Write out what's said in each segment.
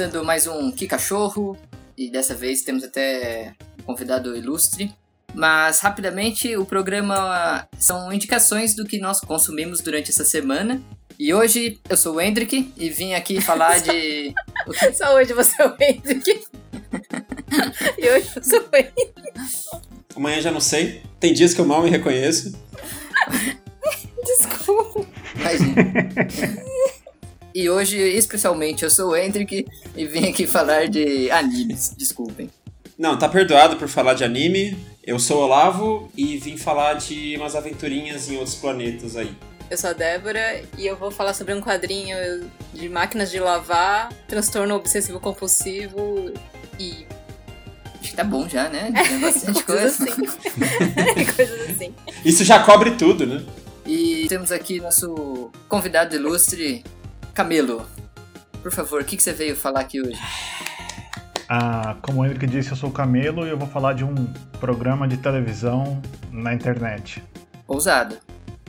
começando mais um Que Cachorro, e dessa vez temos até um convidado ilustre. Mas, rapidamente, o programa são indicações do que nós consumimos durante essa semana. E hoje eu sou o Hendrick e vim aqui falar de. Só hoje você é o Hendrick. e hoje eu sou o Hendrick. Amanhã já não sei. Tem dias que eu mal me reconheço. Desculpa. Imagina. E hoje, especialmente, eu sou o Hendrick e vim aqui falar de animes. Desculpem. Não, tá perdoado por falar de anime. Eu sou o Olavo e vim falar de umas aventurinhas em outros planetas aí. Eu sou a Débora e eu vou falar sobre um quadrinho de máquinas de lavar, transtorno obsessivo compulsivo e. Acho que tá bom já, né? Tem bastante coisas coisa. assim. coisas assim. Isso já cobre tudo, né? E temos aqui nosso convidado ilustre, Camelo. Por favor, o que, que você veio falar aqui hoje? Ah, como o Henrique disse, eu sou o Camelo e eu vou falar de um programa de televisão na internet. Ousado.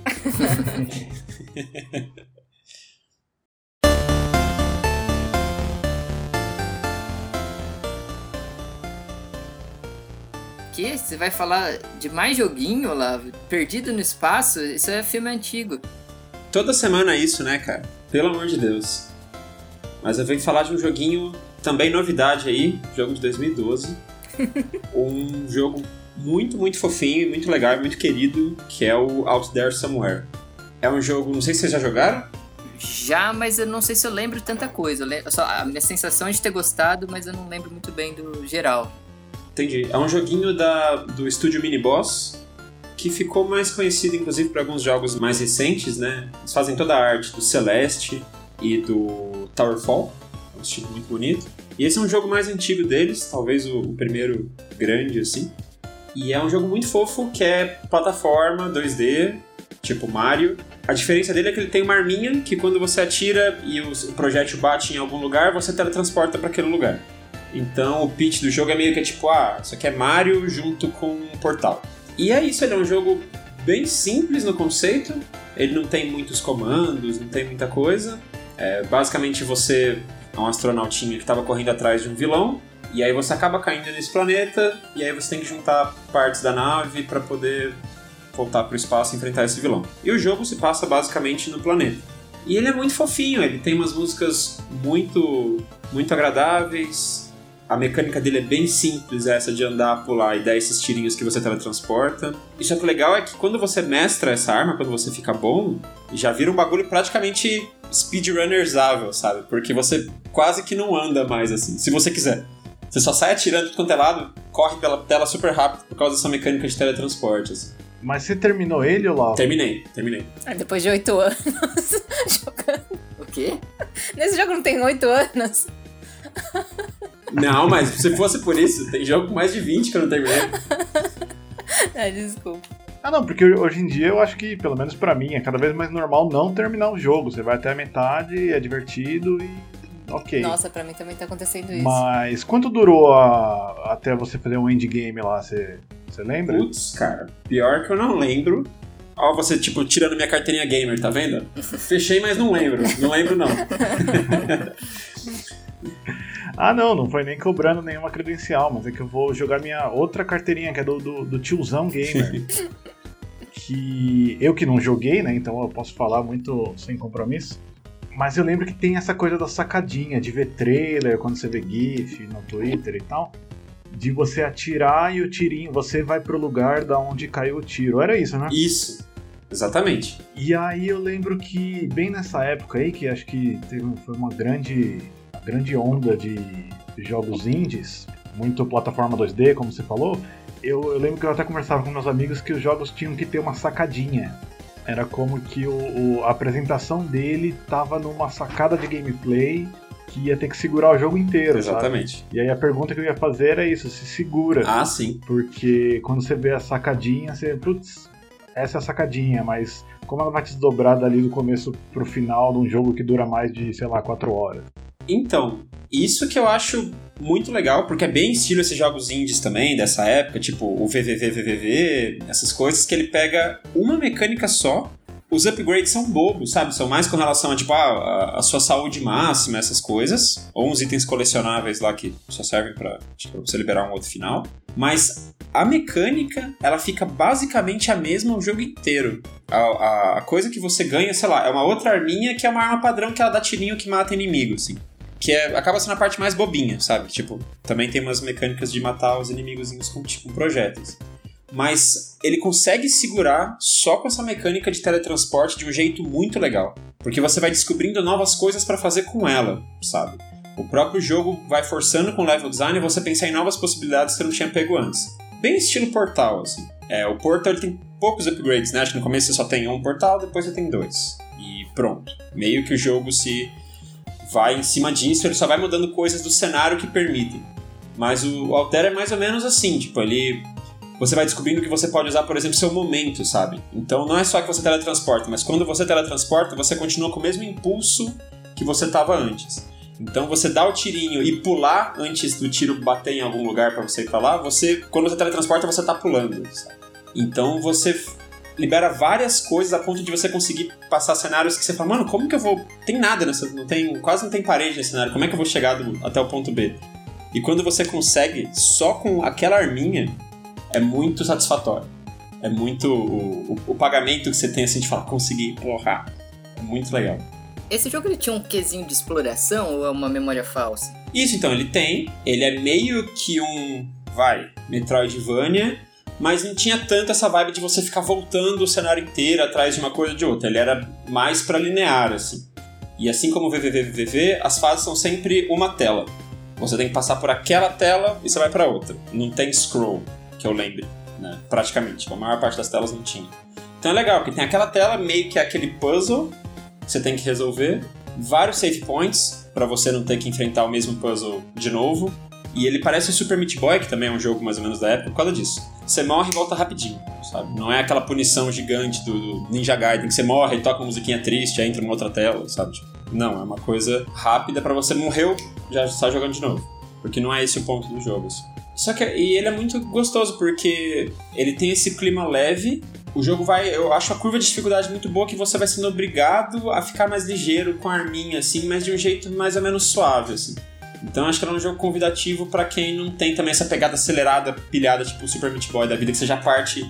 Que? Você vai falar de mais joguinho, Olavo? Perdido no espaço? Isso é filme antigo. Toda semana é isso, né, cara? Pelo amor de Deus. Mas eu venho falar de um joguinho, também novidade aí, jogo de 2012. um jogo muito, muito fofinho, muito legal, muito querido, que é o Out There Somewhere. É um jogo, não sei se vocês já jogaram. Já, mas eu não sei se eu lembro tanta coisa. Só- a minha sensação é de ter gostado, mas eu não lembro muito bem do geral. Entendi. É um joguinho da, do estúdio Mini Boss, que ficou mais conhecido, inclusive, para alguns jogos mais recentes, né? Eles fazem toda a arte do Celeste e do Towerfall, é um estilo muito bonito. E esse é um jogo mais antigo deles, talvez o, o primeiro grande, assim. E é um jogo muito fofo, que é plataforma 2D, tipo Mario. A diferença dele é que ele tem uma arminha que quando você atira e o projétil bate em algum lugar, você teletransporta para aquele lugar. Então o pitch do jogo é meio que é tipo, ah, isso aqui é Mario junto com um portal. E é isso, ele é um jogo bem simples no conceito, ele não tem muitos comandos, não tem muita coisa. É, basicamente você é um astronautinha que estava correndo atrás de um vilão, e aí você acaba caindo nesse planeta, e aí você tem que juntar partes da nave para poder voltar para o espaço e enfrentar esse vilão. E o jogo se passa basicamente no planeta. E ele é muito fofinho, ele tem umas músicas muito, muito agradáveis. A mecânica dele é bem simples, essa de andar, pular e dar esses tirinhos que você teletransporta. E só que o legal é que quando você mestra essa arma, quando você fica bom, já vira um bagulho praticamente speedrunnerzável, sabe? Porque você quase que não anda mais assim, se você quiser. Você só sai atirando de tudo quanto é lado, corre pela tela super rápido por causa dessa mecânica de teletransporte. assim. Mas você terminou ele, Olavo? Terminei, terminei. Ah, Depois de oito anos jogando. O quê? Nesse jogo não tem oito anos. Não, mas se fosse por isso, tem jogo com mais de 20 que eu não terminei. Ah, desculpa. Ah, não, porque hoje em dia eu acho que, pelo menos pra mim, é cada vez mais normal não terminar o jogo. Você vai até a metade, é divertido e. Ok. Nossa, pra mim também tá acontecendo isso. Mas quanto durou a- até você fazer um endgame lá? Você, você lembra? Putz, cara, pior que eu não lembro. Ó, você, tipo, tirando minha carteirinha gamer, tá vendo? Fechei, mas não lembro. Não lembro, não. Ah, não, não foi nem cobrando nenhuma credencial, mas é que eu vou jogar minha outra carteirinha, que é do, do, do tiozão gamer. que eu que não joguei, né? Então eu posso falar muito sem compromisso. Mas eu lembro que tem essa coisa da sacadinha, de ver trailer, quando você vê GIF no Twitter e tal. De você atirar e o tirinho, você vai pro lugar da onde caiu o tiro. Era isso, né? Isso. Exatamente. E aí eu lembro que bem nessa época aí, que acho que teve, foi uma grande, grande onda de jogos indies, muito plataforma 2D, como você falou, eu, eu lembro que eu até conversava com meus amigos que os jogos tinham que ter uma sacadinha. Era como que o, o- a apresentação dele tava numa sacada de gameplay que ia ter que segurar o jogo inteiro, sabe? Exatamente. E aí a pergunta que eu ia fazer era isso, se segura. Ah, sim. Porque quando você vê a sacadinha, você. Putz, essa é a sacadinha, mas como ela vai te desdobrar dali do começo pro final de um jogo que dura mais de, sei lá, 4 horas? Então, isso que eu acho muito legal, porque é bem estilo esses jogos indies também, dessa época, tipo o VVVVVV, essas coisas, que ele pega uma mecânica só os upgrades são bobos, sabe? São mais com relação a, tipo, a, a sua saúde máxima, essas coisas. Ou uns itens colecionáveis lá que só servem pra, tipo, você liberar um outro final. Mas a mecânica, ela fica basicamente a mesma o jogo inteiro. A, a, a, coisa que você ganha, sei lá, é uma outra arminha que é uma arma padrão que ela dá tirinho que mata inimigo, assim. Que é, acaba sendo a parte mais bobinha, sabe? Tipo, também tem umas mecânicas de matar os inimigozinhos com, tipo, projéteis mas ele consegue segurar só com essa mecânica de teletransporte de um jeito muito legal, porque você vai descobrindo novas coisas para fazer com ela, sabe? O próprio jogo vai forçando com o level design você pensar em novas possibilidades que você não tinha pego antes. Bem estilo Portal, assim. É, o Portal tem poucos upgrades, né? Acho que no começo você só tem um portal, depois você tem dois. E pronto. Meio que o jogo se vai em cima disso, ele só vai mudando coisas do cenário que permitem. Mas o Alter é mais ou menos assim, tipo, ele você vai descobrindo que você pode usar, por exemplo, seu momento, sabe? Então não é só que você teletransporta, mas quando você teletransporta, você continua com o mesmo impulso que você estava antes. Então você dá o tirinho e pular antes do tiro bater em algum lugar para você ir pra lá, você, quando você teletransporta, você tá pulando. Sabe? Então você libera várias coisas a ponto de você conseguir passar cenários que você fala, mano, como que eu vou. Tem nada nessa. Não tem, quase não tem parede nesse cenário, como é que eu vou chegar do, até o ponto B? E quando você consegue, só com aquela arminha, é muito satisfatório. É muito. O, o, o pagamento que você tem assim de falar, consegui, porra. É muito legal. Esse jogo ele tinha um quesinho de exploração ou é uma memória falsa? Isso, então, ele tem. Ele é meio que um. Vai, Metroidvania, mas não tinha tanto essa vibe de você ficar voltando o cenário inteiro atrás de uma coisa ou de outra. Ele era mais para linear, assim. E assim como o VVVVV, as fases são sempre uma tela. Você tem que passar por aquela tela e você vai para outra. Não tem scroll que eu lembre, né? Praticamente. A maior parte das telas não tinha. Então é legal, porque tem aquela tela meio que é aquele puzzle que você tem que resolver, vários save points para você não ter que enfrentar o mesmo puzzle de novo. E ele parece Super Meat Boy, que também é um jogo mais ou menos da época, por causa disso. Você morre e volta rapidinho, sabe? Não é aquela punição gigante do, Ninja Gaiden, que você morre e toca uma musiquinha triste, aí entra uma outra tela, sabe? Não, é uma coisa rápida para você morreu, já está jogando de novo. Porque não é esse o ponto do jogo. Assim. Só que e ele é muito gostoso porque ele tem esse clima leve. O jogo vai, eu acho a curva de dificuldade muito boa que você vai sendo obrigado a ficar mais ligeiro com a arminha assim, mas de um jeito mais ou menos suave assim. Então acho que ele é um jogo convidativo para quem não tem também essa pegada acelerada, pilhada tipo o Super Meat Boy da vida que você já parte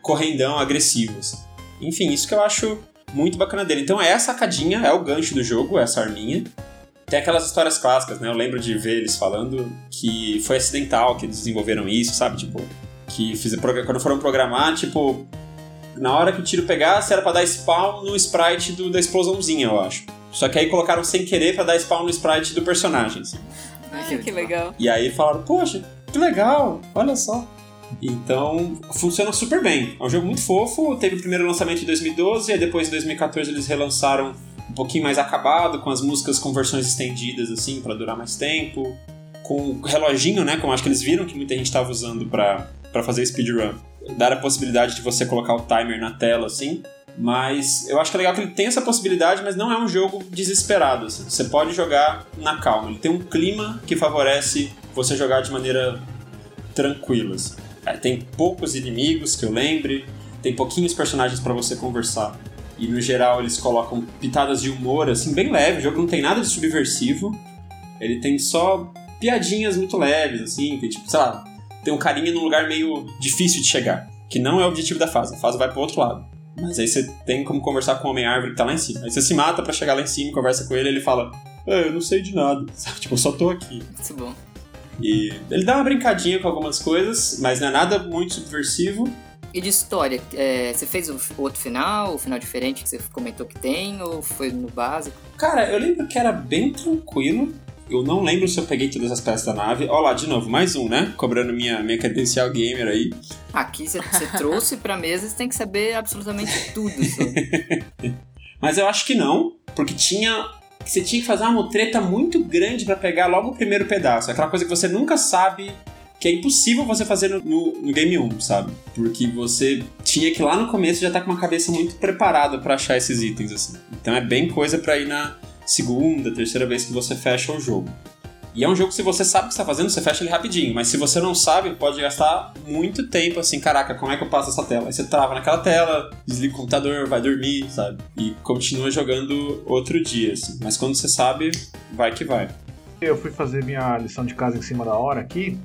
correndão, agressivo. Assim. Enfim, isso que eu acho muito bacana dele. Então é a sacadinha, é o gancho do jogo, essa arminha. Tem aquelas histórias clássicas, né? Eu lembro de ver eles falando que foi acidental que eles desenvolveram isso, sabe? Tipo, que fiz, quando foram programar, tipo, na hora que o tiro pegasse era para dar spawn no sprite do, da explosãozinha, eu acho. Só que aí colocaram sem querer para dar spawn no sprite do personagem. Assim. Ai, que legal. E aí falaram, poxa, que legal, olha só. Então, funciona super bem. É um jogo muito fofo. Teve o primeiro lançamento em 2012, e depois em 2014 eles relançaram um pouquinho mais acabado, com as músicas com versões estendidas, assim, para durar mais tempo. Com o reloginho, né? Como acho que eles viram que muita gente estava usando para fazer speedrun. Dar a possibilidade de você colocar o timer na tela, assim. Mas eu acho que é legal que ele tem essa possibilidade, mas não é um jogo desesperado. Assim. Você pode jogar na calma. Ele tem um clima que favorece você jogar de maneira tranquila. Assim. Tem poucos inimigos que eu lembre, tem pouquinhos personagens para você conversar. E no geral eles colocam pitadas de humor, assim, bem leve. O jogo não tem nada de subversivo. Ele tem só piadinhas muito leves, assim, que tipo, sei lá, tem um carinha num lugar meio difícil de chegar. Que não é o objetivo da fase. A fase vai pro outro lado. Mas aí você tem como conversar com o Homem-Árvore que tá lá em cima. Aí você se mata para chegar lá em cima, conversa com ele ele fala: é, eu não sei de nada. Sabe? Tipo, eu só tô aqui. Muito bom. E ele dá uma brincadinha com algumas coisas, mas não é nada muito subversivo. E de história, é, você fez o outro final, o final diferente que você comentou que tem, ou foi no básico? Cara, eu lembro que era bem tranquilo. Eu não lembro se eu peguei todas as peças da nave. Olha lá, de novo, mais um, né? Cobrando minha, minha credencial gamer aí. Aqui você trouxe pra mesa, você tem que saber absolutamente tudo sobre. Mas eu acho que não, porque tinha você tinha que fazer uma mutreta muito grande para pegar logo o primeiro pedaço. Aquela coisa que você nunca sabe que é impossível você fazer no, no, no, Game 1, sabe? Porque você tinha que lá no começo já estar tá com uma cabeça muito preparada para achar esses itens, assim. Então é bem coisa para ir na segunda, terceira vez que você fecha o jogo. E é um jogo que se você sabe o que está fazendo, você fecha ele rapidinho. Mas se você não sabe, pode gastar muito tempo assim, caraca, como é que eu passo essa tela? Aí você trava naquela tela, desliga o computador, vai dormir, sabe? E continua jogando outro dia, assim. Mas quando você sabe, vai que vai. Eu fui fazer minha lição de casa em cima da hora aqui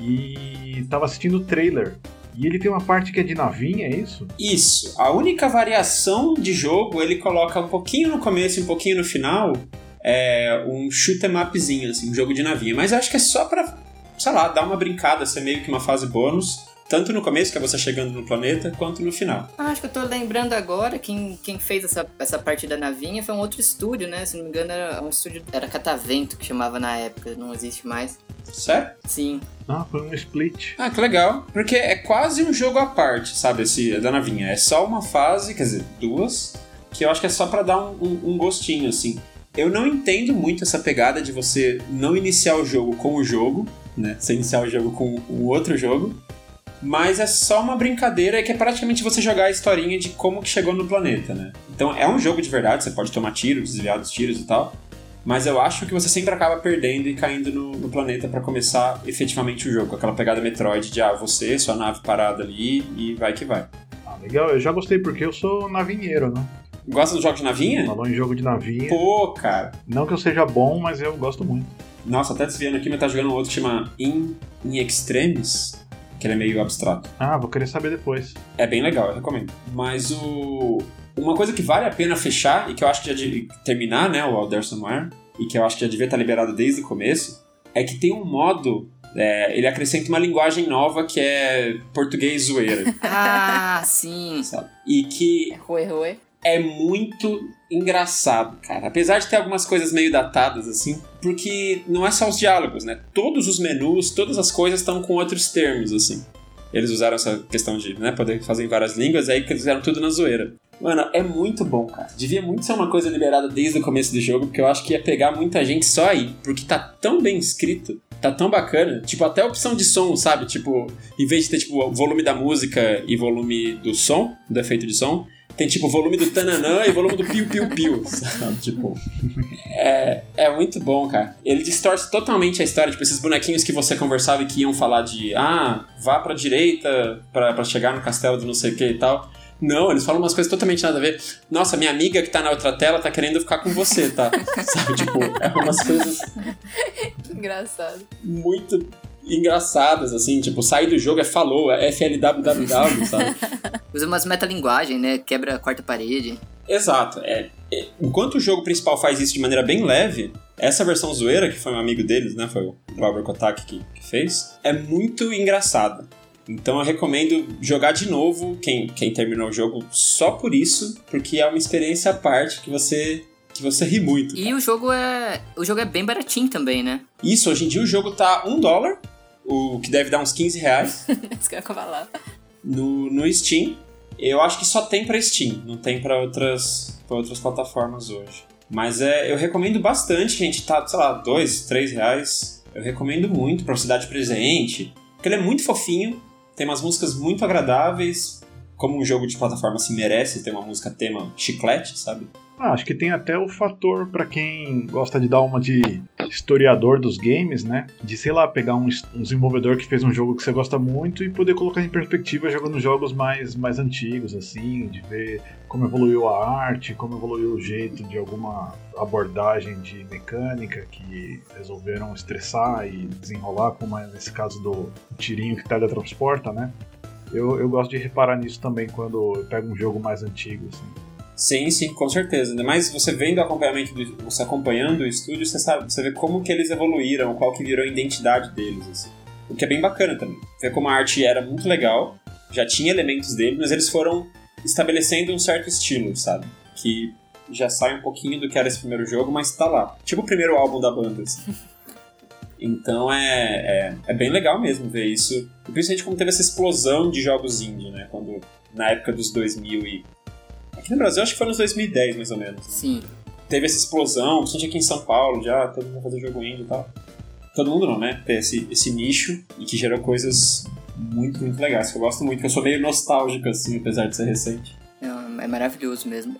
e tava assistindo o trailer. E ele tem uma parte que é de navinha, é isso? Isso. A única variação de jogo, ele coloca um pouquinho no começo e um pouquinho no final, é, um shoot 'em upzinho, assim, um jogo de navinha. Mas acho que é só pra, sei lá, dar uma brincada, ser meio que uma fase bônus. Tanto no começo, que é você chegando no planeta, quanto no final. Ah, acho que eu tô lembrando agora, quem, quem fez essa, essa parte da navinha foi um outro estúdio, né? Se não me engano, era um estúdio. Era Catavento que chamava na época, não existe mais. Sério? Sim. Ah, foi um split. Ah, que legal. Porque é quase um jogo à parte, sabe? Esse da navinha. É só uma fase, quer dizer, duas, que eu acho que é só pra dar um, um, um gostinho, assim. Eu não entendo muito essa pegada de você não iniciar o jogo com o jogo, né? Você iniciar o jogo com o outro jogo. Mas é só uma brincadeira que é praticamente você jogar a historinha de como que chegou no planeta, né? Então é um jogo de verdade, você pode tomar tiros, desviar dos tiros e tal. Mas eu acho que você sempre acaba perdendo e caindo no, no planeta para começar efetivamente o jogo, com aquela pegada Metroid de ah, você, sua nave parada ali e vai que vai. Ah, legal, eu já gostei porque eu sou navinheiro, né? Gosta do jogo de navinha? Falou em jogo de navinha. Pô, cara. Não que eu seja bom, mas eu gosto muito. Nossa, até desviando aqui, mas tá jogando um outro que chama In, In Extremis, que ele é meio abstrato. Ah, vou querer saber depois. É bem legal, eu recomendo. Mas o. Uma coisa que vale a pena fechar, e que eu acho que já de terminar, né, o Alderson Ware, e que eu acho que já devia estar liberado desde o começo, é que tem um modo. é, ele acrescenta uma linguagem nova que é português zoeira, Ah, sim. sabe? E que Rui, rui. É muito engraçado, cara. Apesar de ter algumas coisas meio datadas, assim, porque não é só os diálogos, né? Todos os menus, todas as coisas estão com outros termos, assim. Eles usaram essa questão de né, poder fazer em várias línguas, aí que eles fizeram tudo na zoeira. Mano, é muito bom, cara. Devia muito ser uma coisa liberada desde o começo do jogo, porque eu acho que ia pegar muita gente só aí. Porque tá tão bem escrito, tá tão bacana. Tipo, até a opção de som, sabe? Tipo, em vez de ter, tipo, volume da música e volume do som, do efeito de som, tem, tipo, volume do tananã e volume do piu-piu-piu, sabe? Tipo, é, é muito bom, cara. Ele distorce totalmente a história. Tipo, esses bonequinhos que você conversava e que iam falar de, ah, vá pra direita pra, pra chegar no castelo do não sei o que e tal. Não, eles falam umas coisas totalmente nada a ver. Nossa, minha amiga que tá na outra tela tá querendo ficar com você, tá? Sabe, tipo, é umas coisas Que engraçado. muito engraçadas, assim, tipo, sair do jogo é falou, é FLWWW, sabe? Usa umas metalinguagem, né? Quebra a quarta parede. Exato. É, é- enquanto o jogo principal faz isso de maneira bem leve, essa versão zoeira, que foi um amigo deles, né? Foi o Glauber Kotak que, que fez, é muito engraçada. Então eu recomendo jogar de novo quem, quem terminou o jogo só por isso, porque é uma experiência à parte que você que você ri muito. E o jogo é. O jogo é bem baratinho também, né? Isso, hoje em dia o jogo tá um dólar, o que deve dar uns 15 reais. Isso que eu ia falar. no, no Steam. Eu acho que só tem pra Steam, não tem pra outras, pra outras plataformas hoje. Mas é, eu recomendo bastante, gente. Tá, sei lá, dois, três reais. Eu recomendo muito pra você dar de presente. Porque ele é muito fofinho, tem umas músicas muito agradáveis. Como um jogo de plataforma se merece ter uma música tema chiclete, sabe? Ah, acho que tem até o fator pra quem gosta de dar uma de historiador dos games, né? De, sei lá, pegar um, um desenvolvedor que fez um jogo que você gosta muito e poder colocar em perspectiva jogando jogos mais, mais antigos, assim, de ver como evoluiu a arte, como evoluiu o jeito de alguma abordagem de mecânica que resolveram estressar e desenrolar, como é nesse caso do tirinho que teletransporta, né? Eu, eu gosto de reparar nisso também quando eu pego um jogo mais antigo, assim. Sim, sim, com certeza. Ainda mais você vendo o acompanhamento, do, você acompanhando o estúdio, você sabe, você vê como que eles evoluíram, qual que virou a identidade deles, assim. O que é bem bacana também. Ver como a arte era muito legal, já tinha elementos dele, mas eles foram estabelecendo um certo estilo, sabe? Que já sai um pouquinho do que era esse primeiro jogo, mas tá lá. Tipo o primeiro álbum da banda, assim. Então é, é, é bem legal mesmo ver isso. E principalmente como teve essa explosão de jogos indie, né? Quando, na época dos 2000 e... Aqui no Brasil acho que foi nos 2010, mais ou menos. né? Sim. Teve essa explosão, principalmente aqui em São Paulo, já todo mundo fazer jogo indie e tal. Todo mundo não, né? Ter esse, esse nicho e que gerou coisas muito, muito legais, que eu gosto muito, que eu sou meio nostálgico, assim, apesar de ser recente. É, é maravilhoso mesmo.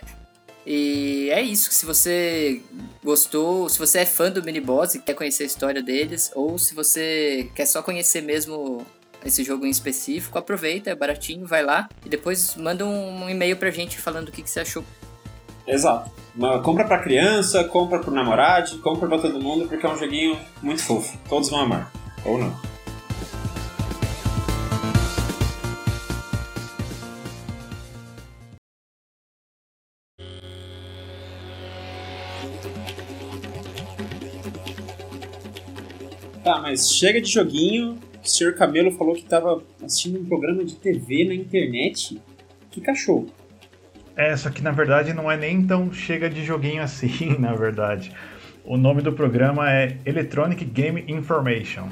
E é isso, se você gostou, se você é fã do Miniboss e quer conhecer a história deles, ou se você quer só conhecer mesmo esse jogo em específico, aproveita, é baratinho, vai lá e depois manda um e-mail pra gente falando o que, que você achou. Exato. Uma, compra pra criança, compra pro namorado, compra pra todo mundo, porque é um joguinho muito fofo. Todos vão amar. Ou não. Tá, mas chega de joguinho. O senhor Camelo falou que estava assistindo um programa de TV na internet. Que cachorro. É, só que na verdade não é nem tão chega de joguinho assim, na verdade. O nome do programa é Electronic Game Information.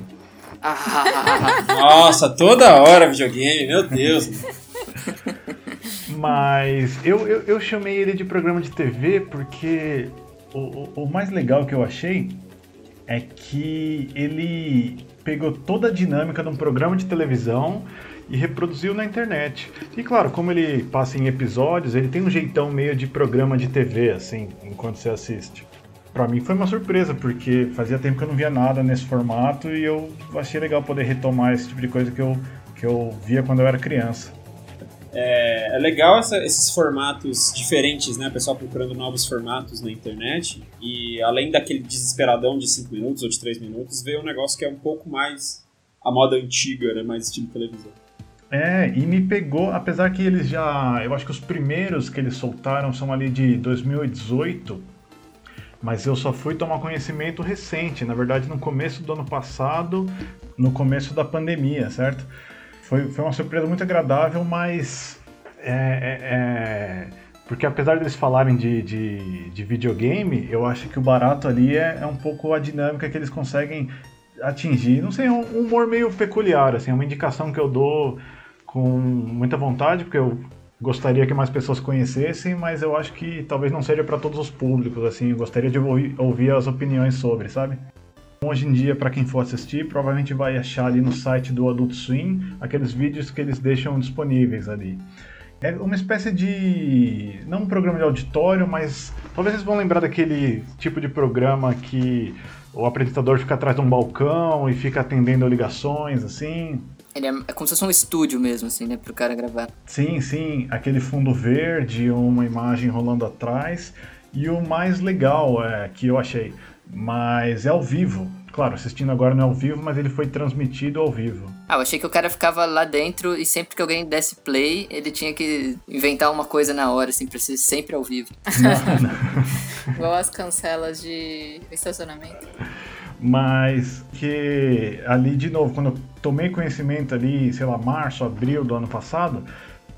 Nossa, toda hora videogame, meu Deus. Mas eu, eu, eu, chamei ele de programa de TV porque o, o, o mais legal que eu achei é que ele pegou toda a dinâmica de um programa de televisão e reproduziu na internet. E claro, como ele passa em episódios, ele tem um jeitão meio de programa de TV, assim, enquanto você assiste. Pra mim foi uma surpresa, porque fazia tempo que eu não via nada nesse formato e eu achei legal poder retomar esse tipo de coisa que eu, que eu via quando eu era criança. É, é legal essa, esses formatos diferentes, né? O pessoal procurando novos formatos na internet. E além daquele desesperadão de 5 minutos ou de 3 minutos, ver um negócio que é um pouco mais a moda antiga, né? Mais estilo televisão. É, e me pegou, apesar que eles já. Eu acho que os primeiros que eles soltaram são ali de 2018, mas eu só fui tomar conhecimento recente, na verdade no começo do ano passado, no começo da pandemia, certo? Foi, foi uma surpresa muito agradável, mas. É, é, é, porque apesar deles falarem de, de, de, videogame, eu acho que o barato ali é, é um pouco a dinâmica que eles conseguem atingir. Não sei, é um humor meio peculiar, assim, é uma indicação que eu dou com muita vontade, porque eu gostaria que mais pessoas conhecessem, mas eu acho que talvez não seja para todos os públicos, assim, eu gostaria de ouvir, ouvir as opiniões sobre, sabe? Hoje em dia, para quem for assistir, provavelmente vai achar ali no site do Adult Swim aqueles vídeos que eles deixam disponíveis ali. É uma espécie de. não um programa de auditório, mas talvez vocês vão lembrar daquele tipo de programa que o apresentador fica atrás de um balcão e fica atendendo ligações, assim. Ele é, é como se fosse um estúdio mesmo, assim, né, pro cara gravar. Sim, sim, aquele fundo verde, uma imagem rolando atrás. E o mais legal é que eu achei, mas é ao vivo. Claro, assistindo agora não é ao vivo, mas ele foi transmitido ao vivo. Ah, eu achei que o cara ficava lá dentro e sempre que alguém desse play, ele tinha que inventar uma coisa na hora, assim, pra ser sempre ao vivo. Não, não. Igual as cancelas de estacionamento. Mas que ali, de novo, quando eu tomei conhecimento ali, sei lá, março, abril do ano passado,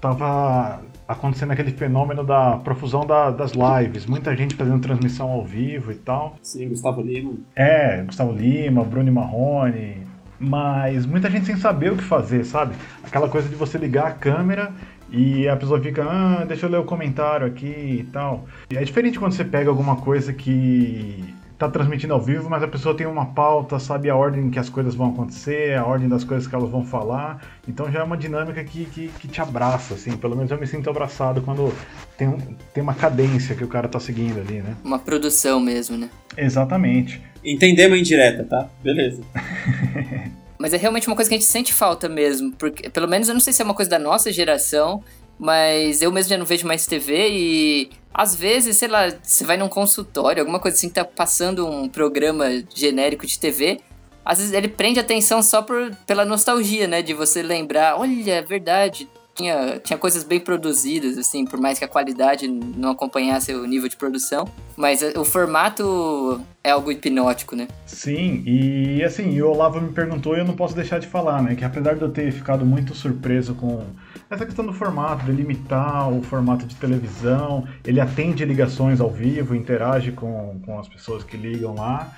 tava acontecendo aquele fenômeno da profusão da, das lives, muita gente fazendo transmissão ao vivo e tal. Sim, Gustavo Lima. É, Gustavo Lima, Bruno Marrone, mas muita gente sem saber o que fazer, sabe? Aquela coisa de você ligar a câmera e a pessoa fica, ah, deixa eu ler o comentário aqui e tal. E é diferente quando você pega alguma coisa que tá transmitindo ao vivo, mas a pessoa tem uma pauta, sabe a ordem que as coisas vão acontecer, a ordem das coisas que elas vão falar. Então já é uma dinâmica que, que, que te abraça, assim. Pelo menos eu me sinto abraçado quando tem, um, tem uma cadência que o cara tá seguindo ali, né? Uma produção mesmo, né? Exatamente. Entendemos indireta, tá? Beleza. Mas é realmente uma coisa que a gente sente falta mesmo, porque pelo menos eu não sei se é uma coisa da nossa geração, mas eu mesmo já não vejo mais TV e às vezes, sei lá, você vai num consultório, alguma coisa assim, tá passando um programa genérico de TV, às vezes ele prende atenção só por, pela nostalgia, né? De você lembrar, olha, é verdade, tinha, tinha coisas bem produzidas, assim, por mais que a qualidade não acompanhasse o nível de produção. Mas o formato é algo hipnótico, né? Sim, e assim, o Olavo me perguntou e eu não posso deixar de falar, né? Que apesar de eu ter ficado muito surpreso com essa questão do formato, de limitar o formato de televisão, ele atende ligações ao vivo, interage com, com as pessoas que ligam lá.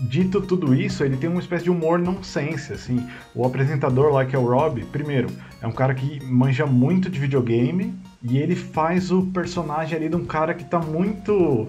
Dito tudo isso, ele tem uma espécie de humor nonsense, assim. O apresentador lá, que é o Rob, primeiro, é um cara que manja muito de videogame e ele faz o personagem ali de um cara que tá muito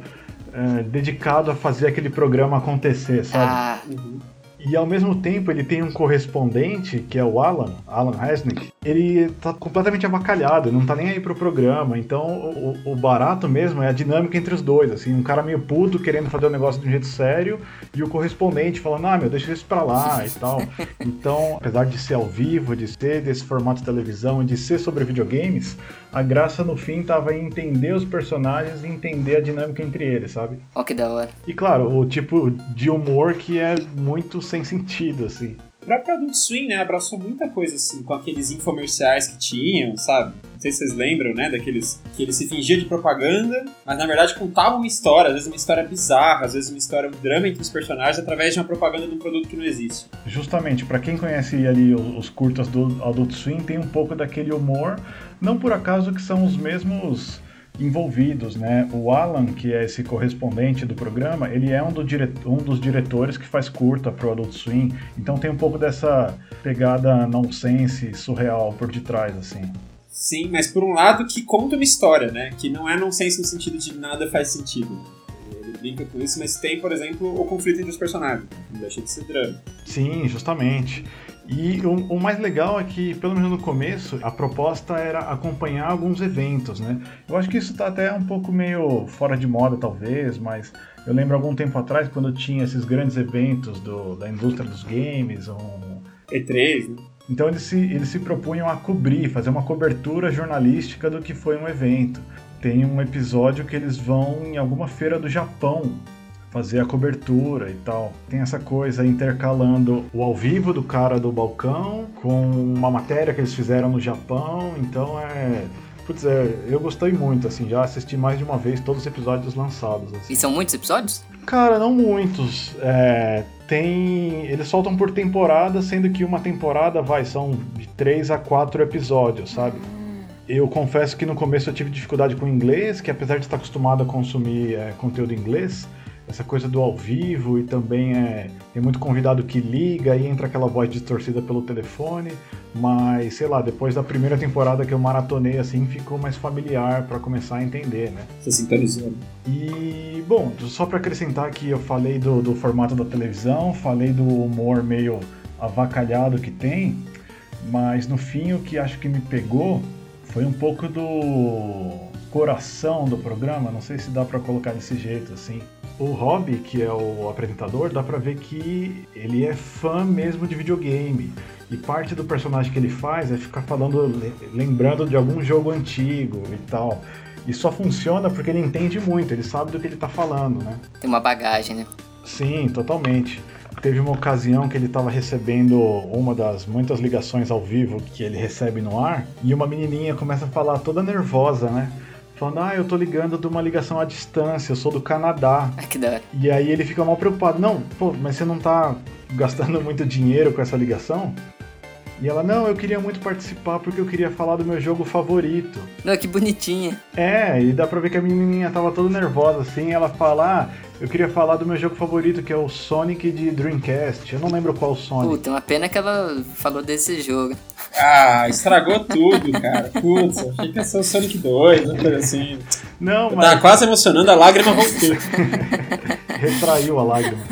é, dedicado a fazer aquele programa acontecer, sabe? Ah. Uhum. E ao mesmo tempo ele tem um correspondente, que é o Alan, Alan Resnick. Ele tá completamente avacalhado, não tá nem aí pro programa. Então o, o, barato mesmo é a dinâmica entre os dois. Assim, um cara meio puto querendo fazer o negócio de um jeito sério e o correspondente falando, ah, meu, deixa isso pra lá e tal. Então, apesar de ser ao vivo, de ser desse formato de televisão e de ser sobre videogames, a graça no fim tava em entender os personagens e entender a dinâmica entre eles, sabe? Ó, que da hora. E claro, o tipo de humor que é muito sem sentido, assim. O próprio Adult Swim, né, abraçou muita coisa, assim, com aqueles infomerciais que tinham, sabe? Não sei se vocês lembram, né, daqueles que ele se fingia de propaganda, mas na verdade contava uma história, às vezes uma história bizarra, às vezes uma história, um drama entre os personagens através de uma propaganda de um produto que não existe. Justamente, para quem conhece ali os curtas do Adult Swim, tem um pouco daquele humor, não por acaso que são os mesmos envolvidos, né? O Alan, que é esse correspondente do programa, ele é um, do dire... um dos diretores que faz curta pro Adult Swim, então tem um pouco dessa pegada nonsense, surreal por detrás, assim. Sim, mas por um lado que conta uma história, né? Que não é nonsense no sentido de nada faz sentido. Ele brinca com isso, mas tem, por exemplo, o conflito entre os personagens. Não deixa de ser drama. Sim, justamente. E o, o, mais legal é que, pelo menos no começo, a proposta era acompanhar alguns eventos, né? Eu acho que isso tá até um pouco meio fora de moda, talvez, mas eu lembro algum tempo atrás, quando tinha esses grandes eventos do, da indústria dos games, um... E3, né? Então eles se, eles se propunham a cobrir, fazer uma cobertura jornalística do que foi um evento. Tem um episódio que eles vão em alguma feira do Japão fazer a cobertura e tal. Tem essa coisa intercalando o ao vivo do cara do balcão com uma matéria que eles fizeram no Japão, então é. Putz, é, eu gostei muito, assim, já assisti mais de uma vez todos os episódios lançados. Assim. E são muitos episódios? Cara, não muitos. É, tem. Eles soltam por temporada, sendo que uma temporada vai, são de 3 a 4 episódios, sabe? Eu confesso que no começo eu tive dificuldade com o inglês, que apesar de estar acostumado a consumir é, conteúdo em inglês, essa coisa do ao vivo e também é, tem muito convidado que liga e entra aquela voz distorcida pelo telefone, mas sei lá, depois da primeira temporada que eu maratonei assim, ficou mais familiar para começar a entender, né? Você sintonizou. E, bom, só para acrescentar que eu falei do, do formato da televisão, falei do humor meio avacalhado que tem, mas no fim o que acho que me pegou foi um pouco do coração do programa, não sei se dá para colocar desse jeito assim o Rob, que é o apresentador, dá pra ver que ele é fã mesmo de videogame. E parte do personagem que ele faz é ficar falando, lembrando de algum jogo antigo e tal. E só funciona porque ele entende muito, ele sabe do que ele tá falando, né? Tem uma bagagem, né? Sim, totalmente. Teve uma ocasião que ele estava recebendo uma das muitas ligações ao vivo que ele recebe no ar, e uma menininha começa a falar toda nervosa, né? Falando, ah, eu tô ligando de uma ligação à distância, eu sou do Canadá. Ah, que da E aí ele fica mal preocupado, não, pô, mas você não tá gastando muito dinheiro com essa ligação? E ela, não, eu queria muito participar porque eu queria falar do meu jogo favorito. Não, que bonitinha. É, e dá pra ver que a menininha tava toda nervosa assim, ela fala, ah, eu queria falar do meu jogo favorito, que é o Sonic de Dreamcast. Eu não lembro qual Sonic. Puta, uma pena que ela falou desse jogo. Ah, estragou tudo, cara. Putz, achei que ia ser o Sonic 2, uma coisa assim. Não, mas... Tá quase emocionando, a lágrima voltou. Retraiu a lágrima.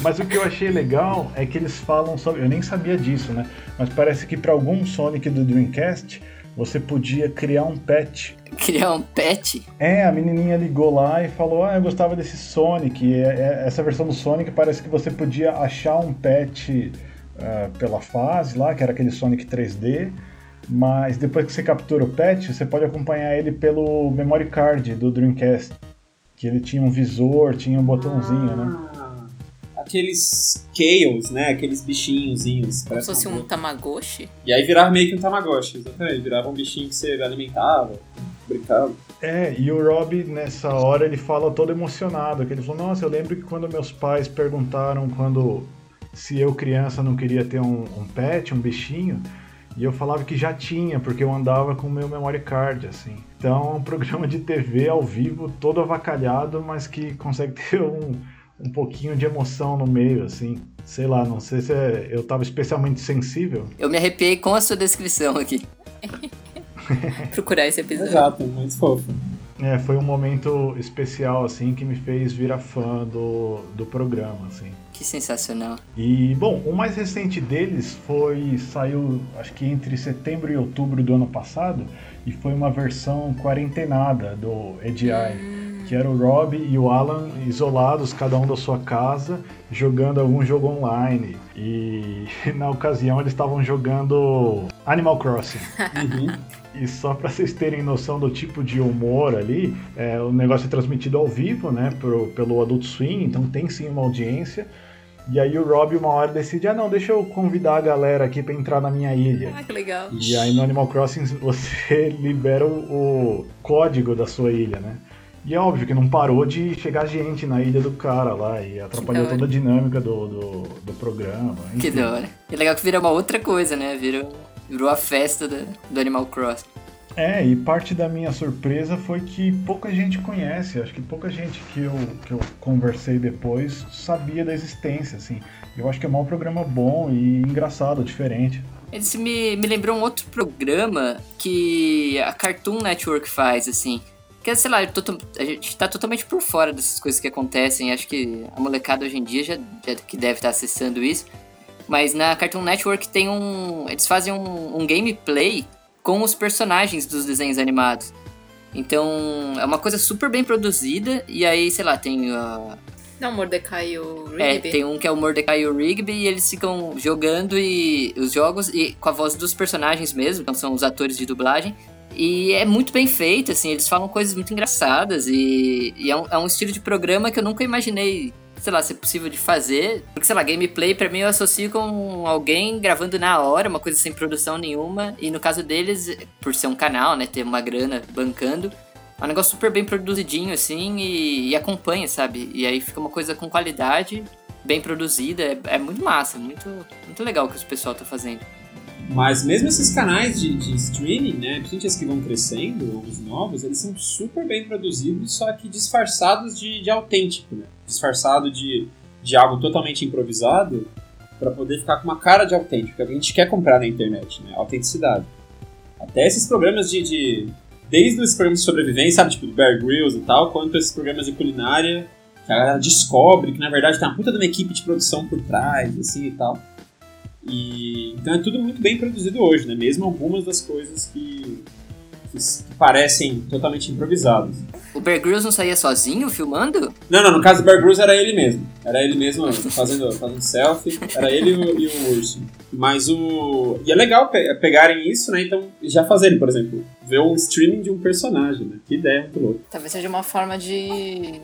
Mas o que eu achei legal é que eles falam sobre. Eu nem sabia disso, né? Mas parece que para algum Sonic do Dreamcast você podia criar um pet. Criar um pet? É, a menininha ligou lá e falou: Ah, eu gostava desse Sonic. E, é, essa versão do Sonic parece que você podia achar um pet uh, pela fase lá, que era aquele Sonic 3D. Mas depois que você captura o pet, você pode acompanhar ele pelo memory card do Dreamcast. Que ele tinha um visor, tinha um botãozinho, né? ah. né? aqueles Chaos, né? Aqueles bichinhozinhos. Como se fosse um Tamagotchi. E aí virava meio que um Tamagotchi, exatamente. Virava um bichinho que você alimentava, brincava. É, e o Rob, nessa hora, ele fala todo emocionado, que ele falou, nossa, eu lembro que quando meus pais perguntaram quando se eu criança não queria ter um, um pet, um bichinho, e eu falava que já tinha, porque eu andava com o meu memory card, assim. Então é um programa de TV ao vivo, todo avacalhado, mas que consegue ter um, um pouquinho de emoção no meio, assim. Sei lá, não sei se é, eu tava especialmente sensível. Eu me arrepiei com a sua descrição aqui. Procurar esse episódio. Exato, muito fofo. É, foi um momento especial, assim, que me fez virar fã do, do programa, assim. Que sensacional. E, bom, o mais recente deles foi, saiu, acho que entre setembro e outubro do ano passado, e foi uma versão quarentenada do EDI. Hum que era o Rob e o Alan isolados, cada um da sua casa, jogando algum jogo online. E na ocasião eles estavam jogando Animal Crossing. Uhum. E só para vocês terem noção do tipo de humor ali, é, o negócio é transmitido ao vivo, né, pro, pelo Adult Swim, então tem sim uma audiência. E aí o Rob uma hora decide, ah não, deixa eu convidar a galera aqui para entrar na minha ilha. Ah, que legal. E aí no Animal Crossing você libera o, o código da sua ilha, né? E é óbvio que não parou de chegar gente na ilha do cara lá e atrapalhou toda a dinâmica do, do, do programa. Enfim. Que da hora. E é legal que vira uma outra coisa, né? Virou, virou a festa do, do Animal Crossing. É, e parte da minha surpresa foi que pouca gente conhece, acho que pouca gente que eu, que eu conversei depois sabia da existência, assim. Eu acho que é um programa bom e engraçado, diferente. Esse me, me lembrou um outro programa que a Cartoon Network faz, assim. Porque, sei lá, tô, a gente tá totalmente por fora dessas coisas que acontecem. Acho que a molecada hoje em dia já, já que deve estar tá acessando isso. Mas na Cartoon Network tem um. Eles fazem um, um gameplay com os personagens dos desenhos animados. Então, é uma coisa super bem produzida. E aí, sei lá, tem. Uh... Não, o Mordecai e o Rigby. É, tem um que é o Mordecai e o Rigby. E eles ficam jogando e os jogos e com a voz dos personagens mesmo. Então, são os atores de dublagem. E é muito bem feito, assim, eles falam coisas muito engraçadas e, e é, um, é, um, estilo de programa que eu nunca imaginei, sei lá, ser possível de fazer. Porque, sei lá, gameplay pra mim eu associo com alguém gravando na hora, uma coisa sem produção nenhuma. E no caso deles, por ser um canal, né, ter uma grana bancando, é um negócio super bem produzidinho, assim, e, e acompanha, sabe? E aí fica uma coisa com qualidade, bem produzida, é, é muito massa, muito, muito legal o que o pessoal tá fazendo. Mas mesmo esses canais de, de streaming, né, principalmente esses que vão crescendo, os novos, eles são super bem produzidos, só que disfarçados de, de autêntico, né? Disfarçado de, de algo totalmente improvisado para poder ficar com uma cara de autêntico, que a gente quer comprar na internet, né? Autenticidade. Até esses programas de, de desde os programas de sobrevivência, sabe, tipo do Bear Grylls e tal, quanto esses programas de culinária, que a galera descobre que na verdade tem uma puta de uma equipe de produção por trás, assim e tal. E, então é tudo muito bem produzido hoje, né? Mesmo algumas das coisas que, que, que parecem totalmente improvisadas. O Bear Grylls não saía sozinho filmando? Não, não, no caso do Bear Grylls era ele mesmo. Era ele mesmo fazendo, fazendo selfie. Era ele e o, e o urso. Mas o. E é legal pe pegarem isso, né? Então, já fazerem, por exemplo, ver um streaming de um personagem, né? Que ideia muito louca. Talvez seja uma forma de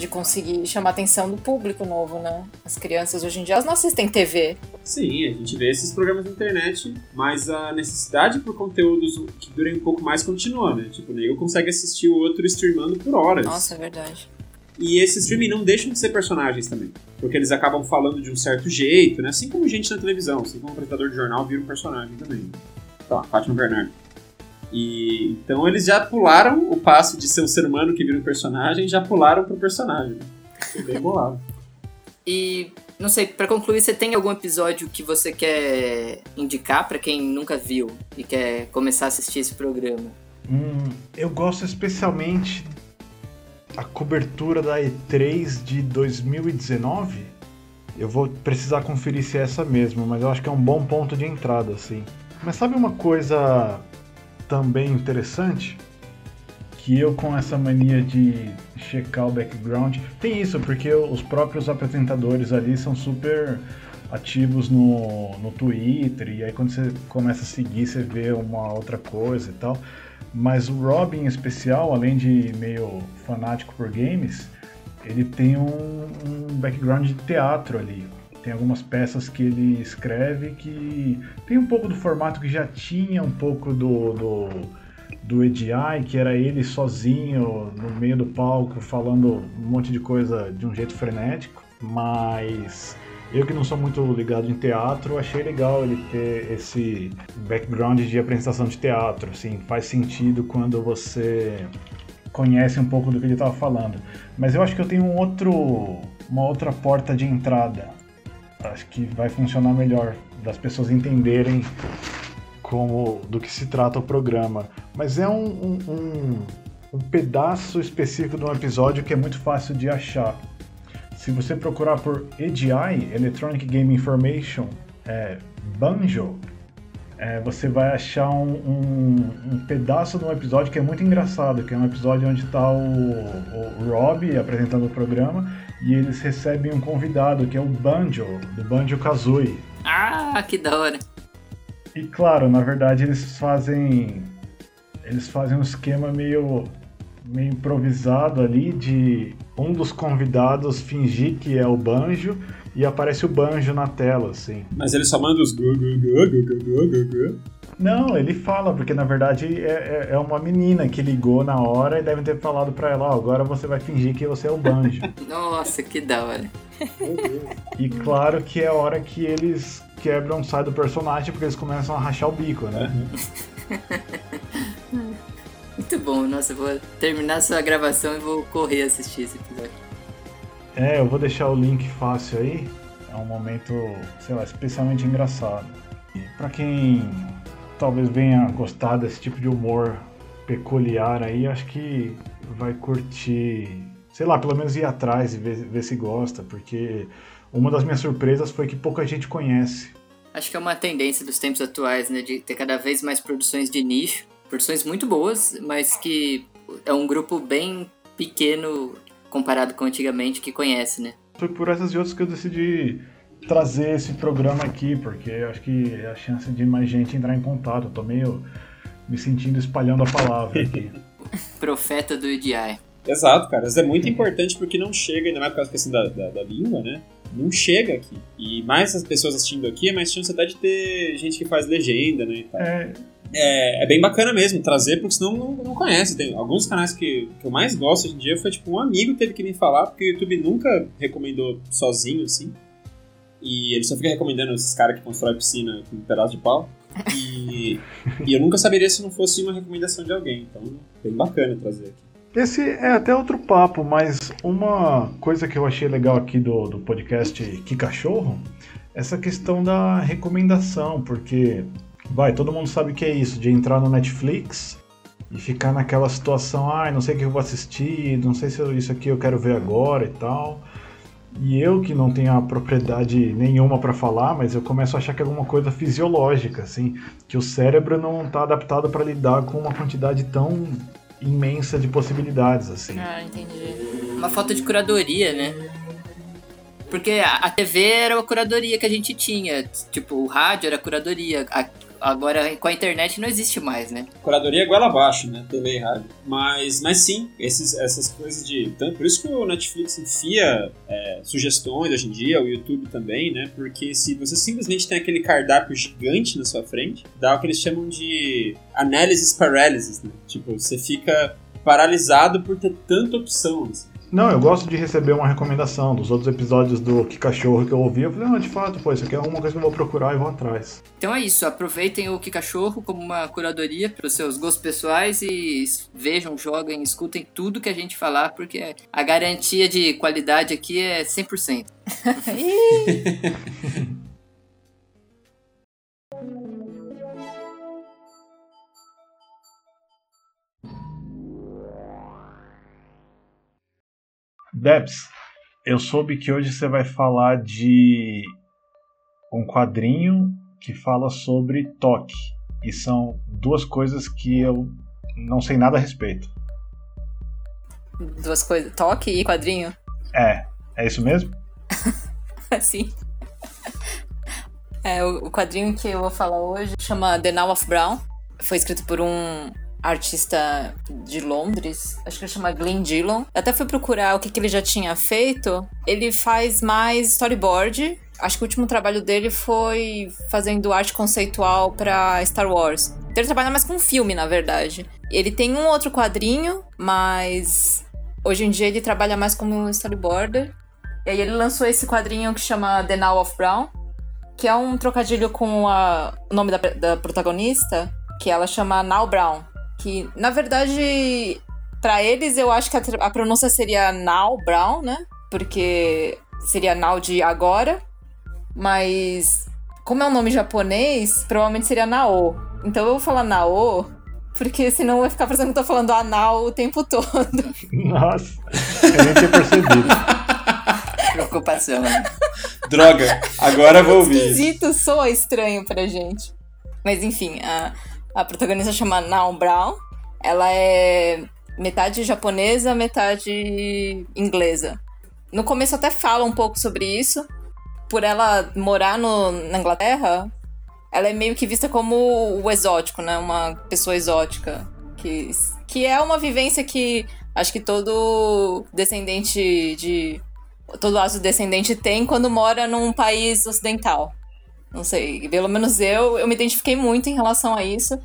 de conseguir chamar a atenção do público novo, né? As crianças hoje em dia elas não assistem TV. Sim, a gente vê esses programas na internet, mas a necessidade por conteúdos que durem um pouco mais continua, né? Tipo, o nego consegue assistir o outro streamando por horas. Nossa, é verdade. E esses streaming não deixam de ser personagens também. Porque eles acabam falando de um certo jeito, né? Assim como gente na televisão, assim como um apresentador de jornal vira um personagem também. Tá, Fátima Bernardo. E então eles já pularam o passo de ser um ser humano que vira um personagem, já pularam pro personagem. Foi bem bolado. e não sei, para concluir, você tem algum episódio que você quer indicar para quem nunca viu e quer começar a assistir esse programa? Hum, eu gosto especialmente a cobertura da E3 de 2019. Eu vou precisar conferir se é essa mesmo, mas eu acho que é um bom ponto de entrada, assim. Mas sabe uma coisa também interessante que eu com essa mania de checar o background tem isso porque os próprios apresentadores ali são super ativos no, no Twitter e aí quando você começa a seguir você vê uma outra coisa e tal. Mas o Robin em especial além de meio fanático por games ele tem um, um background de teatro ali tem algumas peças que ele escreve que tem um pouco do formato que já tinha um pouco do, do, do EDI, que era ele sozinho no meio do palco falando um monte de coisa de um jeito frenético, mas eu que não sou muito ligado em teatro, achei legal ele ter esse background de apresentação de teatro, assim, faz sentido quando você conhece um pouco do que ele estava falando. Mas eu acho que eu tenho um outro, uma outra porta de entrada acho que vai funcionar melhor das pessoas entenderem como do que se trata o programa. Mas é um, um, um, um pedaço específico de um episódio que é muito fácil de achar. Se você procurar por EGI, Electronic Game Information, é, Banjo, é, você vai achar um, um, um, pedaço de um episódio que é muito engraçado, que é um episódio onde está o, o Rob apresentando o programa e eles recebem um convidado, que é o Banjo, do Banjo Kazooie. Ah, que da hora! E claro, na verdade eles fazem eles fazem um esquema meio meio improvisado ali de um dos convidados fingir que é o Banjo e aparece o Banjo na tela, assim. Mas ele só manda os gu, gu, gu. Não, ele fala, porque na verdade é, é, é uma menina que ligou na hora e devem ter falado pra ela, ó, oh, agora você vai fingir que você é o Banjo. Nossa, que da hora. e claro que é a hora que eles quebram, sai do personagem, porque eles começam a rachar o bico, né? Muito bom, nossa, vou terminar essa gravação e vou correr assistir esse episódio. É, eu vou deixar o link fácil aí. É um momento, sei lá, especialmente engraçado. E pra quem talvez venha gostar desse tipo de humor peculiar aí, acho que vai curtir, sei lá, pelo menos ir atrás e ver, ver se gosta, porque uma das minhas surpresas foi que pouca gente conhece. Acho que é uma tendência dos tempos atuais, né, de ter cada vez mais produções de nicho, produções muito boas, mas que é um grupo bem pequeno comparado com antigamente que conhece, né? Foi por essas e outras que eu decidi trazer esse programa aqui, porque eu acho que é a chance de mais gente entrar em contato. Eu tô meio me sentindo espalhando a palavra aqui. Profeta do EDI. Exato, cara. Isso é muito importante porque não chega, ainda mais por causa da questão da, da, da língua, né? Não chega aqui. E mais as pessoas assistindo aqui, é mais chance até de ter gente que faz legenda, né? É, é, é, bem bacana mesmo trazer, porque senão não, não conhece. Tem alguns canais que, que eu mais gosto hoje em dia foi tipo um amigo teve que me falar, porque o YouTube nunca recomendou sozinho, assim. E ele só fica recomendando esses caras que constroem piscina com um pedaço de pau. E, e eu nunca saberia se não fosse uma recomendação de alguém. Então, bem bacana trazer aqui. Esse é até outro papo, mas uma coisa que eu achei legal aqui do, do podcast Que Cachorro, essa questão da recomendação, porque vai, todo mundo sabe o que é isso, de entrar no Netflix e ficar naquela situação, ah, não sei o que eu vou assistir, não sei se isso aqui eu quero ver agora e tal. E eu que não tenho a propriedade nenhuma para falar, mas eu começo a achar que é alguma coisa fisiológica, assim, que o cérebro não está adaptado para lidar com uma quantidade tão imensa de possibilidades, assim. Ah, entendi. Uma falta de curadoria, né? Porque a TV era a curadoria que a gente tinha. Tipo, o rádio era curadoria. A, Agora, com a internet não existe mais, né? Curadoria é goela abaixo, né? TV e rádio. Mas, mas sim, esses, essas coisas de... Tanto, por isso que o Netflix enfia é, sugestões hoje em dia, o YouTube também, né? Porque se você simplesmente tem aquele cardápio gigante na sua frente, dá o que eles chamam de analysis paralysis, né? Tipo, você fica paralisado por ter tanta opção, assim. Não, eu gosto de receber uma recomendação dos outros episódios do Que Cachorro que eu ouvi. Eu falei, não, de fato, pô, isso aqui é uma coisa que eu vou procurar e vou atrás. Então é isso, aproveitem o Que Cachorro como uma curadoria para os seus gostos pessoais e vejam, joguem, escutem tudo que a gente falar, porque a garantia de qualidade aqui é 100%. Debs, eu soube que hoje você vai falar de um quadrinho que fala sobre toque. E são duas coisas que eu não sei nada a respeito. Duas coisas, toque e quadrinho? É, é isso mesmo? Sim. É, o quadrinho que eu vou falar hoje chama The Now of Brown. Foi escrito por um artista de Londres, acho que ele chama Glenn Dillon. Até fui procurar o que, que ele já tinha feito. Ele faz mais storyboard. Acho que o último trabalho dele foi fazendo arte conceitual para Star Wars. Então ele trabalha mais com filme, na verdade. Ele tem um outro quadrinho, mas hoje em dia ele trabalha mais como storyboarder. E aí ele lançou esse quadrinho que chama The Now of Brown, que é um trocadilho com a, o nome da, da protagonista, que ela chama Now Brown que na verdade para eles eu acho que a, a, pronúncia seria Now Brown, né? Porque seria Now de agora, mas como é um nome japonês, provavelmente seria Nao. Então eu vou falar Nao porque senão vai ficar parecendo que eu tô falando anal o tempo todo. Nossa, eu nem tinha percebido. Preocupação. né? Droga, agora vou ouvir. Esquisito, soa estranho pra gente. Mas enfim, a, a protagonista chama Naum Brown. Ela é metade japonesa, metade inglesa. No começo até fala um pouco sobre isso. Por ela morar no, na Inglaterra, ela é meio que vista como o exótico, né? Uma pessoa exótica. Que, que é uma vivência que acho que todo descendente de. Todo descendente tem quando mora num país ocidental. Não sei, pelo menos eu, eu me identifiquei muito em relação a isso.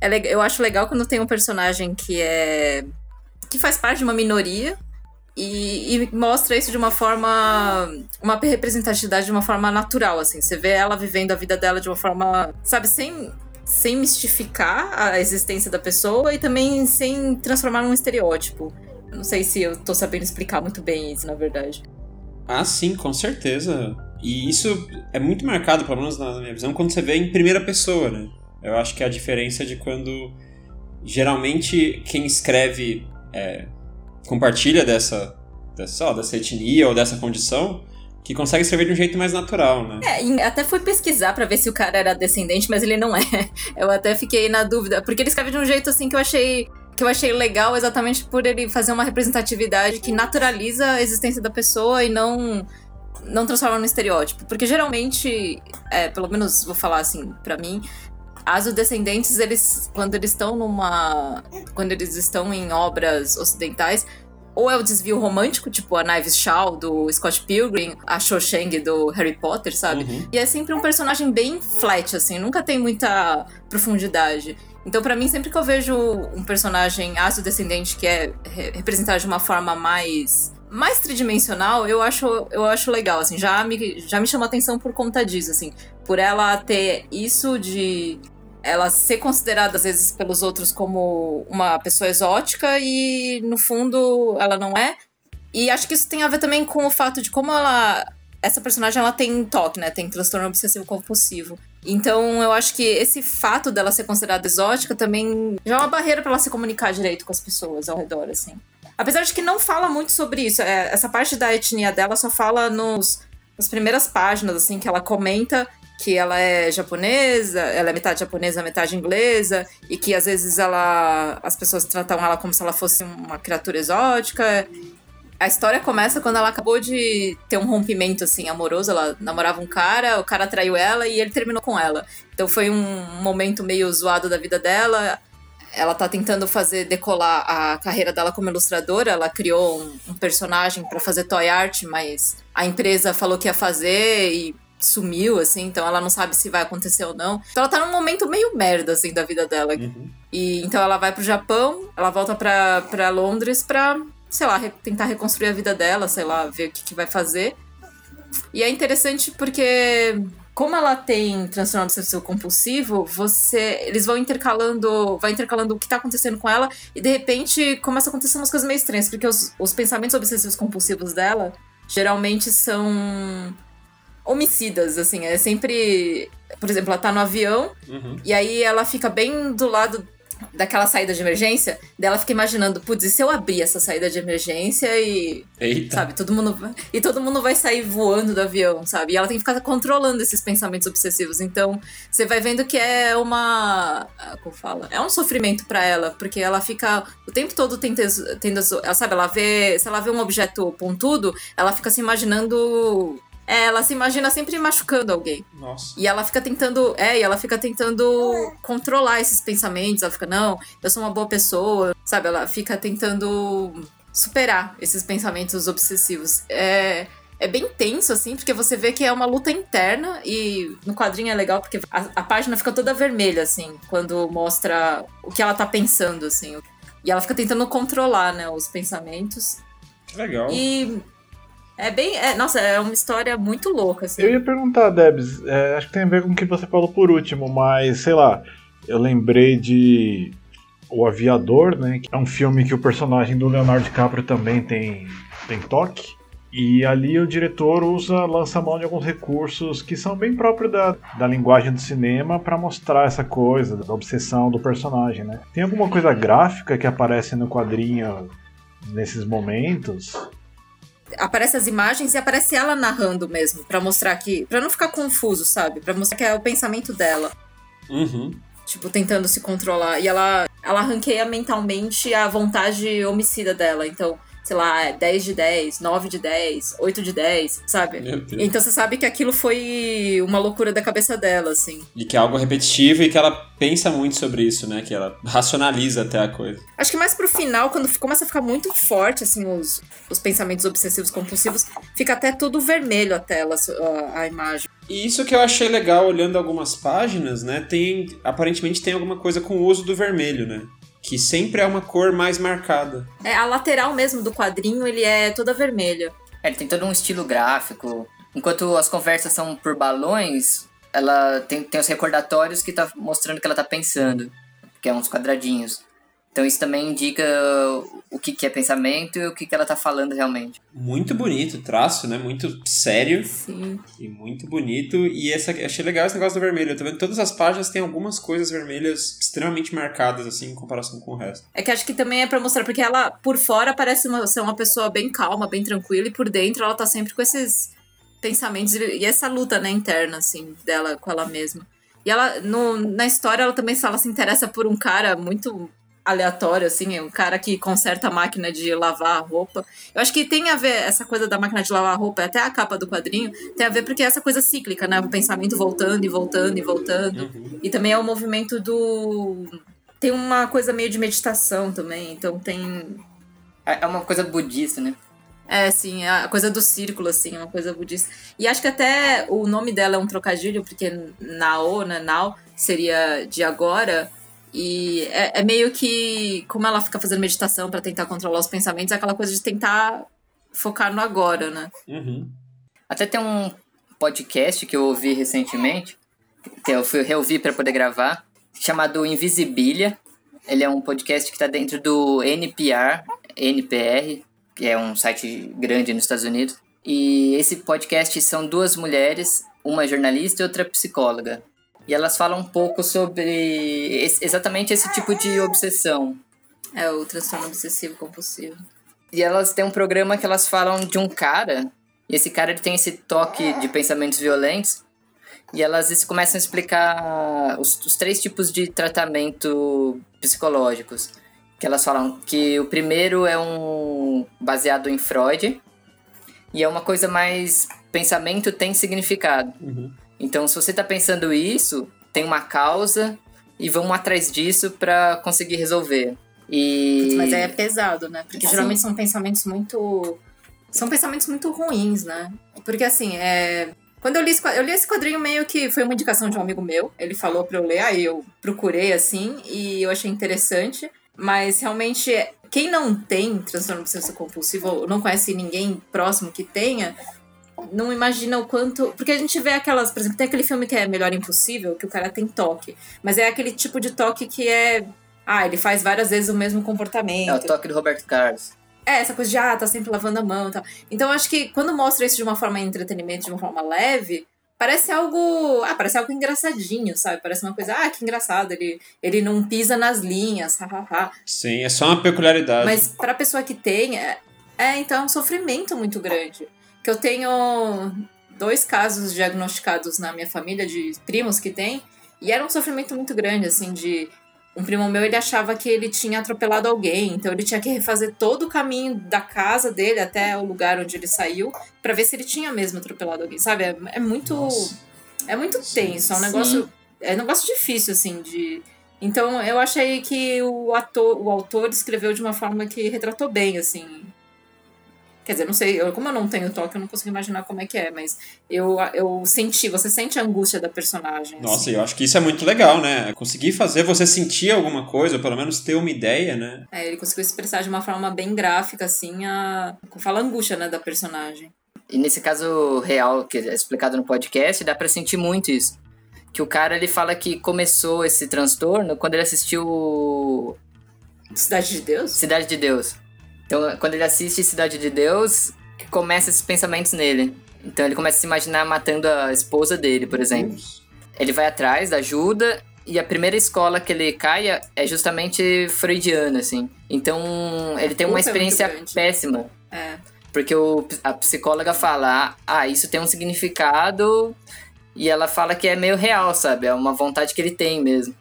É, eu acho legal quando tem um personagem que é. que faz parte de uma minoria e, e mostra isso de uma forma. uma representatividade de uma forma natural, assim. Você vê ela vivendo a vida dela de uma forma, sabe, sem. Sem mistificar a existência da pessoa e também sem transformar num estereótipo. Eu Não sei se eu tô sabendo explicar muito bem isso, na verdade. Ah, sim, com certeza. E isso é muito marcado, pelo menos na minha visão, quando você vê em primeira pessoa, né? Eu acho que é a diferença de quando geralmente quem escreve é, compartilha dessa, dessa, ó, dessa etnia ou dessa condição que consegue escrever de um jeito mais natural, né? É, até fui pesquisar pra ver se o cara era descendente, mas ele não é. Eu até fiquei na dúvida, porque ele escreve de um jeito assim que eu achei que eu achei legal exatamente por ele fazer uma representatividade que naturaliza a existência da pessoa e não não transforma num estereótipo, porque geralmente, é, pelo menos vou falar assim, pra mim, as descendentes, eles quando eles estão numa quando eles estão em obras ocidentais, ou é o desvio romântico, tipo a Knives Shaw do Scott Pilgrim, a Cho Chang do Harry Potter, sabe? Uhum. E é sempre um personagem bem flat, assim, nunca tem muita profundidade. Então, pra mim, sempre que eu vejo um personagem ácido-descendente que é re- representado de uma forma mais mais tridimensional, eu acho, eu acho legal, assim, já me, já me chama atenção por conta disso, assim, por ela ter isso de ela ser considerada às vezes pelos outros como uma pessoa exótica e no fundo ela não é. E acho que isso tem a ver também com o fato de como ela essa personagem ela tem TOC, né? Tem transtorno obsessivo compulsivo. Então eu acho que esse fato dela ser considerada exótica também já é uma barreira para ela se comunicar direito com as pessoas ao redor, assim. Apesar de que não fala muito sobre isso. é, essa parte da etnia dela só fala nos, nas primeiras páginas, assim, que ela comenta que ela é japonesa, ela é metade japonesa, metade inglesa, e que às vezes ela as pessoas tratam ela como se ela fosse uma criatura exótica. A história começa quando ela acabou de ter um rompimento assim amoroso, ela namorava um cara, o cara traiu ela e ele terminou com ela. Então foi um momento meio zoado da vida dela. Ela tá tentando fazer decolar a carreira dela como ilustradora. Ela criou um, um personagem para fazer toy art, mas a empresa falou que ia fazer e sumiu, assim, então ela não sabe se vai acontecer ou não. Então ela tá num momento meio merda, assim, da vida dela. Uhum. E então ela vai pro Japão, ela volta pra, pra Londres pra, sei lá, re- tentar reconstruir a vida dela, sei lá, ver o que, que vai fazer. E é interessante porque, como ela tem transtorno obsessivo compulsivo, você. Eles vão intercalando. Vai intercalando o que tá acontecendo com ela, e de repente começa a acontecer umas coisas meio estranhas, porque os, os pensamentos obsessivos compulsivos dela geralmente são homicidas, assim, é sempre. Por exemplo, ela tá no avião Uhum. e aí ela fica bem do lado daquela saída de emergência, dela fica imaginando, putz, e se eu abrir essa saída de emergência e, Eita. sabe, todo mundo e todo mundo vai sair voando do avião, sabe? E ela tem que ficar controlando esses pensamentos obsessivos. Então, você vai vendo que é uma, ah, como fala? É um sofrimento pra ela, porque ela fica o tempo todo tentando, tendo, ela sabe, ela vê, se ela vê um objeto pontudo, ela fica se imaginando ela se imagina sempre machucando alguém. Nossa. E ela fica tentando. É, e ela fica tentando controlar esses pensamentos. Ela fica, não, eu sou uma boa pessoa. Sabe? Ela fica tentando superar esses pensamentos obsessivos. É. É bem tenso, assim, porque você vê que é uma luta interna e no quadrinho é legal porque a, a página fica toda vermelha, assim, quando mostra o que ela tá pensando, assim. E ela fica tentando controlar, né, os pensamentos. Que legal. E é bem. é- nossa, é uma história muito louca, assim. Eu ia perguntar, Debs, é, acho que tem a ver com o que você falou por último, mas sei lá, eu lembrei de O Aviador, né? Que é um filme que o personagem do Leonardo DiCaprio também tem, tem toque. E ali o diretor usa, lança mão de alguns recursos que são bem próprios da, da linguagem do cinema para mostrar essa coisa, da obsessão do personagem, né? Tem alguma coisa gráfica que aparece no quadrinho nesses momentos? Aparece as imagens e aparece ela narrando mesmo, para mostrar que. para não ficar confuso, sabe? Para mostrar que é o pensamento dela. Uhum. Tipo, tentando se controlar. E ela, ela ranqueia mentalmente a vontade homicida dela. Então, sei lá, 10 de 10, 9 de 10, 8 de 10, sabe? Então você sabe que aquilo foi uma loucura da cabeça dela, assim. E que é algo repetitivo e que ela pensa muito sobre isso, né? Que ela racionaliza até a coisa. Acho que mais pro final, quando começa a ficar muito forte, assim, os, os pensamentos obsessivos compulsivos, fica até tudo vermelho a tela, a, a imagem. E isso que eu achei legal olhando algumas páginas, né? Tem. Aparentemente tem alguma coisa com o uso do vermelho, né? Que sempre é uma cor mais marcada. É, a lateral mesmo do quadrinho, ele é toda vermelha. É, ele tem todo um estilo gráfico. Enquanto as conversas são por balões, ela tem, tem os recordatórios que tá mostrando o que ela tá pensando. Que é uns quadradinhos. Então isso também indica o que, que é pensamento e o que, que ela tá falando realmente. Muito bonito o traço, né? Muito sério Sim. e muito bonito. E essa, achei legal esse negócio do vermelho. Eu tô vendo que todas as páginas têm algumas coisas vermelhas extremamente marcadas, assim, em comparação com o resto. É que acho que também é pra mostrar, porque ela, por fora, parece uma, ser uma pessoa bem calma, bem tranquila, e por dentro ela tá sempre com esses pensamentos e e essa luta, né, interna, assim, dela com ela mesma. E ela, no, na história, ela também ela se interessa por um cara muito aleatório, assim, é um cara que conserta a máquina de lavar a roupa. Eu acho que tem a ver, essa coisa da máquina de lavar a roupa, até a capa do quadrinho, tem a ver porque é essa coisa cíclica, né? O pensamento voltando e voltando e voltando. E também é o movimento do. Tem uma coisa meio de meditação também, então tem. É é uma coisa budista, né? É, sim, a coisa do círculo, assim, uma coisa budista. E acho que até o nome dela é um trocadilho, porque Nao, né, Nao, seria de agora. E é, é meio que, como ela fica fazendo meditação pra tentar controlar os pensamentos, é aquela coisa de tentar focar no agora, né? Uhum. Até tem um podcast que eu ouvi recentemente, que eu fui reouvir para poder gravar, chamado Invisibilia. Ele é um podcast que está dentro do NPR, NPR, que é um site grande nos Estados Unidos. E esse podcast são duas mulheres, uma jornalista e outra psicóloga. E elas falam um pouco sobre exatamente esse tipo de obsessão. É o transtorno obsessivo compulsivo. E elas têm um programa que elas falam de um cara, e esse cara ele tem esse toque de pensamentos violentos, e elas começam a explicar os, os três tipos de tratamento psicológicos. Que elas falam que o primeiro é um baseado em Freud, e é uma coisa mais pensamento tem significado. Uhum. Então, se você tá pensando isso, tem uma causa e vamos atrás disso pra conseguir resolver. E Mas aí é pesado, né? Porque Sim. geralmente são pensamentos muito. São pensamentos muito ruins, né? Porque assim, é. Quando eu li, esse, eu li esse quadrinho meio que foi uma indicação de um amigo meu. Ele falou pra eu ler, aí eu procurei assim e eu achei interessante. Mas realmente, quem não tem transtorno obsessivo compulsivo ou não conhece ninguém próximo que tenha, não imagina o quanto. Porque a gente vê aquelas. Por exemplo, tem aquele filme que é Melhor Impossível, que o cara tem toque. Mas é aquele tipo de toque que é. Ah, ele faz várias vezes o mesmo comportamento. é o toque do Roberto Carlos. É, essa coisa de, ah, tá sempre lavando a mão e tal. Então, eu acho que quando mostra isso de uma forma de entretenimento, de uma forma leve, parece algo. Ah, parece algo engraçadinho, sabe? Parece uma coisa, ah, que engraçado, ele, ele não pisa nas linhas, hahaha. Sim, é só uma peculiaridade. Mas pra pessoa que tem, é, é, então é um sofrimento muito grande. Que eu tenho dois casos diagnosticados na minha família de primos que tem, e era um sofrimento muito grande, assim, de. Um primo meu, ele achava que ele tinha atropelado alguém, então ele tinha que refazer todo o caminho da casa dele até o lugar onde ele saiu, pra ver se ele tinha mesmo atropelado alguém, sabe? É, é muito. Nossa. É muito Sim. tenso, é um Sim. negócio. É um negócio difícil, assim, de. Então eu achei que o ator, o autor escreveu de uma forma que retratou bem, assim. Quer dizer, não sei, eu, como eu não tenho toque, eu não consigo imaginar como é que é, mas eu, eu senti, você sente a angústia da personagem. Nossa, assim. eu acho que isso é muito legal, né? Conseguir fazer você sentir alguma coisa, ou pelo menos ter uma ideia, né? É, ele conseguiu expressar de uma forma bem gráfica, assim, a. Fala a angústia, né, da personagem. E nesse caso real, que é explicado no podcast, dá pra sentir muito isso. Que o cara, ele fala que começou esse transtorno quando ele assistiu Cidade de Deus? Cidade de Deus. Então, quando ele assiste Cidade de Deus, começa esses pensamentos nele. Então ele começa a se imaginar matando a esposa dele, por exemplo. Ele vai atrás da ajuda e a primeira escola que ele cai é justamente freudiana, assim. Então ele tem uma é experiência grande. péssima. É. Porque o, a psicóloga fala, ah, isso tem um significado e ela fala que é meio real, sabe? É uma vontade que ele tem mesmo.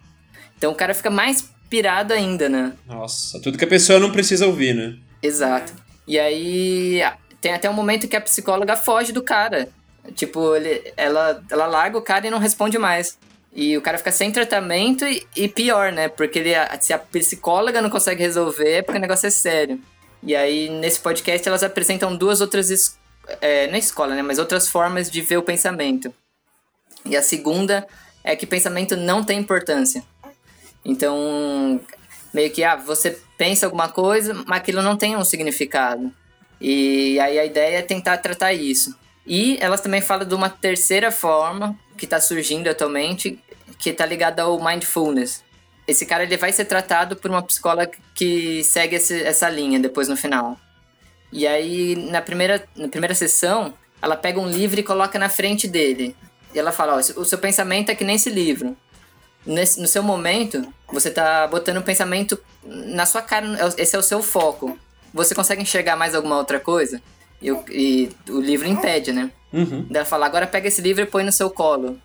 Então o cara fica mais pirado ainda, né? Nossa, tudo que a pessoa não precisa ouvir, né? Exato. E aí tem até um momento que a psicóloga foge do cara. Tipo, ele, ela, ela larga o cara e não responde mais. E o cara fica sem tratamento e, e pior, né? Porque ele, se a psicóloga não consegue resolver, é porque o negócio é sério. E aí, nesse podcast, elas apresentam duas outras. É, não é escola, né? Mas outras formas de ver o pensamento. E a segunda é que pensamento não tem importância. Então, meio que, ah, você pensa alguma coisa, mas aquilo não tem um significado. E aí a ideia é tentar tratar isso. E elas também falam de uma terceira forma que está surgindo atualmente, que está ligada ao mindfulness. Esse cara ele vai ser tratado por uma psicóloga que segue esse, essa linha depois no final. E aí, na primeira, na primeira sessão, ela pega um livro e coloca na frente dele. E ela fala, ó, o seu pensamento é que nem esse livro. Nesse, no seu momento, você tá botando o pensamento na sua cara, esse é o seu foco. Você consegue enxergar mais alguma outra coisa? E, o- e o livro impede, né? Uhum. Ela fala, agora pega esse livro e põe no seu colo.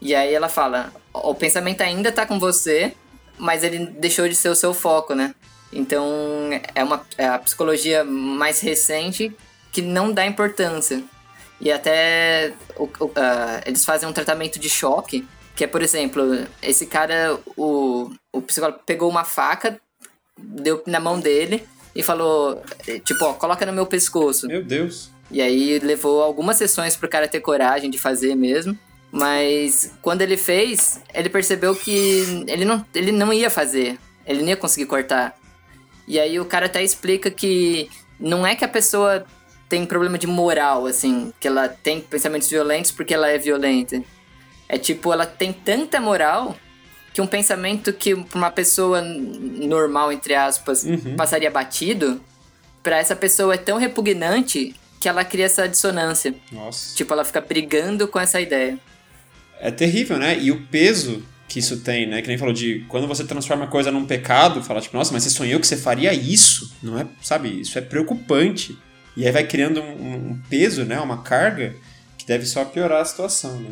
E aí ela fala, o pensamento ainda tá com você, mas ele deixou de ser o seu foco, né? Então é uma é a psicologia mais recente que não dá importância. E até o- o- ah, eles fazem um tratamento de choque, que é, por exemplo, esse cara, o, o psicólogo pegou uma faca, deu na mão dele e falou, eh, tipo, ó, coloca no meu pescoço. Meu Deus. E aí levou algumas sessões pro cara ter coragem de fazer mesmo. Mas quando ele fez, ele percebeu que ele não, ele não ia fazer. Ele não ia conseguir cortar. E aí o cara até explica que não é que a pessoa tem problema de moral, assim, que ela tem pensamentos violentos porque ela é violenta. É tipo, ela tem tanta moral que um pensamento que uma pessoa normal, entre aspas, Uhum. passaria batido, pra essa pessoa é tão repugnante que ela cria essa dissonância. Nossa. Tipo, ela fica brigando com essa ideia. É terrível, né? E o peso que isso tem, né? Que nem falou de quando você transforma a coisa num pecado, fala tipo, nossa, mas você sonhou que você faria isso? Não é, sabe? Isso é preocupante. E aí vai criando um, um peso, né? Uma carga que deve só piorar a situação, né?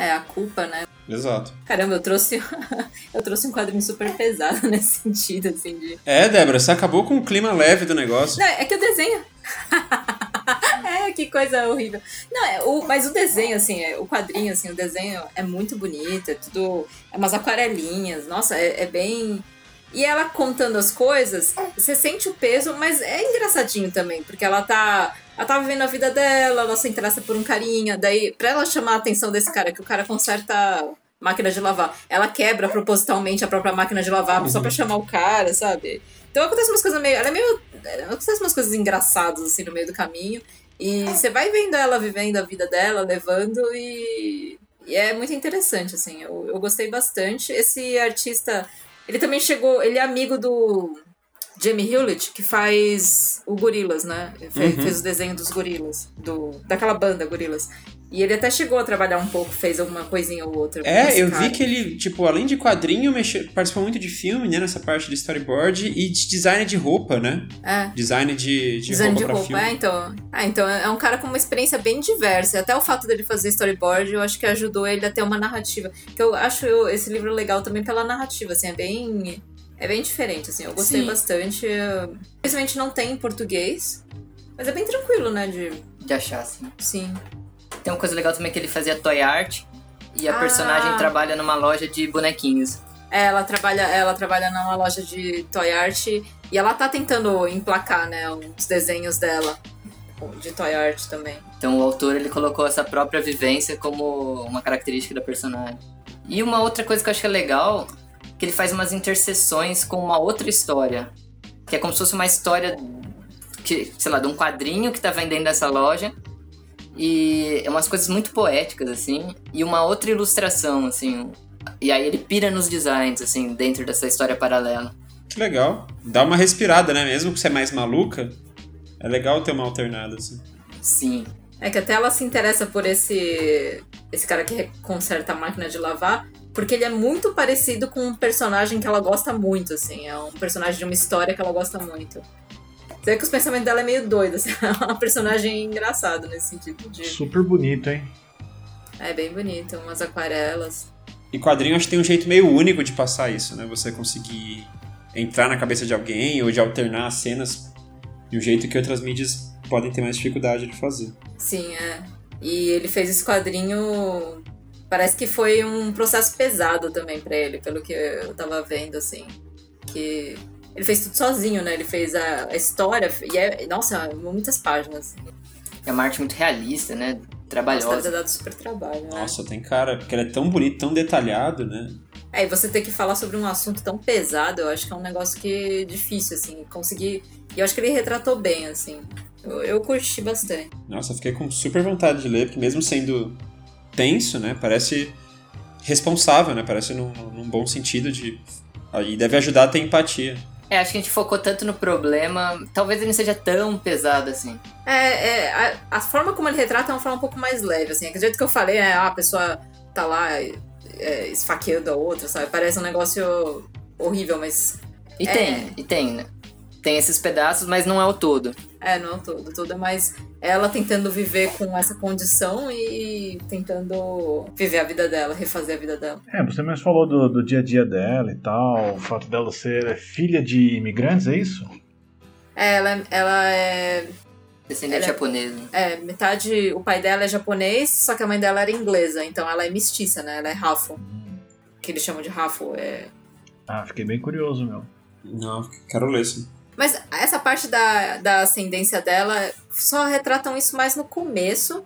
É a culpa, né? Exato. Caramba, eu trouxe, eu trouxe um quadrinho super pesado nesse sentido, assim, de. É, Débora, você acabou com o clima leve do negócio. Não, é que o desenho. é, que coisa horrível. Não, é, o, mas o desenho, assim, é, o quadrinho, assim, o desenho é muito bonito, é tudo. É umas aquarelinhas, nossa, é, é bem. E ela contando as coisas, você sente o peso, mas é engraçadinho também, porque ela tá. Ela tá vivendo a vida dela, ela se interessa por um carinha, daí, pra ela chamar a atenção desse cara, que o cara conserta máquina de lavar, ela quebra propositalmente a própria máquina de lavar só pra chamar o cara, sabe? Então acontece umas coisas meio. Ela é meio. Acontece umas coisas engraçadas assim no meio do caminho. E você vai vendo ela vivendo a vida dela, levando e. E é muito interessante, assim. Eu, eu gostei bastante. Esse artista. Ele também chegou. Ele é amigo do Jamie Hewlett, que faz o Gorilas, né? Fez, Uhum. fez o desenho dos Gorilas. Do, daquela banda Gorilas. E ele até chegou a trabalhar um pouco, fez alguma coisinha ou outra. É, eu cara. vi que ele, tipo, além de quadrinho, mexeu, participou muito de filme, né? Nessa parte de storyboard e de design de roupa, né? É. Design de, de Design roupa de pra roupa, é, então. Ah, então é um cara com uma experiência bem diversa. Até o fato dele fazer storyboard, eu acho que ajudou ele a ter uma narrativa. Que eu acho eu- esse livro legal também pela narrativa, assim, é bem. É bem diferente, assim. Eu gostei Sim. bastante. Infelizmente não tem em português. Mas é bem tranquilo, né? De. De achar, assim. Sim. Tem uma coisa legal também que ele fazia toy art. E a Ah. personagem trabalha numa loja de bonequinhos. É, ela trabalha, ela trabalha numa loja de toy art e ela tá tentando emplacar, né, os desenhos dela de toy art também. Então o autor ele colocou essa própria vivência como uma característica da personagem. E uma outra coisa que eu acho que é legal, que ele faz umas interseções com uma outra história, que é como se fosse uma história que, sei lá, de um quadrinho que tá vendendo dessa loja. E é umas coisas muito poéticas assim, e uma outra ilustração assim. E aí ele pira nos designs assim, dentro dessa história paralela. Que legal. Dá uma respirada, né? Mesmo que você é mais maluca, É legal ter uma alternada, assim. Sim. É que até ela se interessa por esse esse cara que conserta a máquina de lavar, porque ele é muito parecido com um personagem que ela gosta muito, assim. É um personagem de uma história que ela gosta muito. Você vê que os pensamentos dela é meio doido, assim. É uma personagem engraçada nesse sentido. De... Super bonito, hein? É bem bonito, umas aquarelas. E quadrinho acho que tem um jeito meio único de passar isso, né? Você conseguir entrar na cabeça de alguém ou de alternar as cenas de um jeito que outras mídias podem ter mais dificuldade de fazer. Sim, é. E ele fez esse quadrinho. Parece que foi um processo pesado também para ele, pelo que eu tava vendo, assim. Que ele fez tudo sozinho, né? Ele fez a, a história e é. Nossa, muitas páginas. É uma arte muito realista, né? Trabalhosa. Nossa, dado super trabalho, né? Nossa, tem cara, porque ele é tão bonito, tão detalhado, né? É, e você ter que falar sobre um assunto tão pesado, eu acho que é um negócio que é difícil, assim, conseguir. E eu acho que ele retratou bem, assim. Eu, eu curti bastante. Nossa, fiquei com super vontade de ler, porque mesmo sendo tenso, né? Parece responsável, né? Parece num, num bom sentido de. E deve ajudar a ter empatia. É, acho que a gente focou tanto no problema, talvez ele não seja tão pesado assim. É, é a, a, forma como ele retrata é uma forma um pouco mais leve, assim. Do jeito que eu falei, é, ah, a pessoa tá lá é, esfaqueando a outra, sabe? Parece um negócio horrível, mas. E é... tem, e tem, né? Tem esses pedaços, mas não é o todo. É, não é todo é mais ela tentando viver com essa condição e tentando viver a vida dela, refazer a vida dela. É, você mesmo falou do, do dia a dia dela e tal, o fato dela ser filha de imigrantes, é isso? É, ela, ela é. Descendente japonesa. É, metade. O pai dela é japonês, só que a mãe dela era inglesa, então ela é mestiça, né? Ela é rafo. Hum. Que eles chamam de rafo. É... Ah, fiquei bem curioso, meu. Não, quero ler sim. Mas essa parte da, da ascendência dela só retratam isso mais no começo.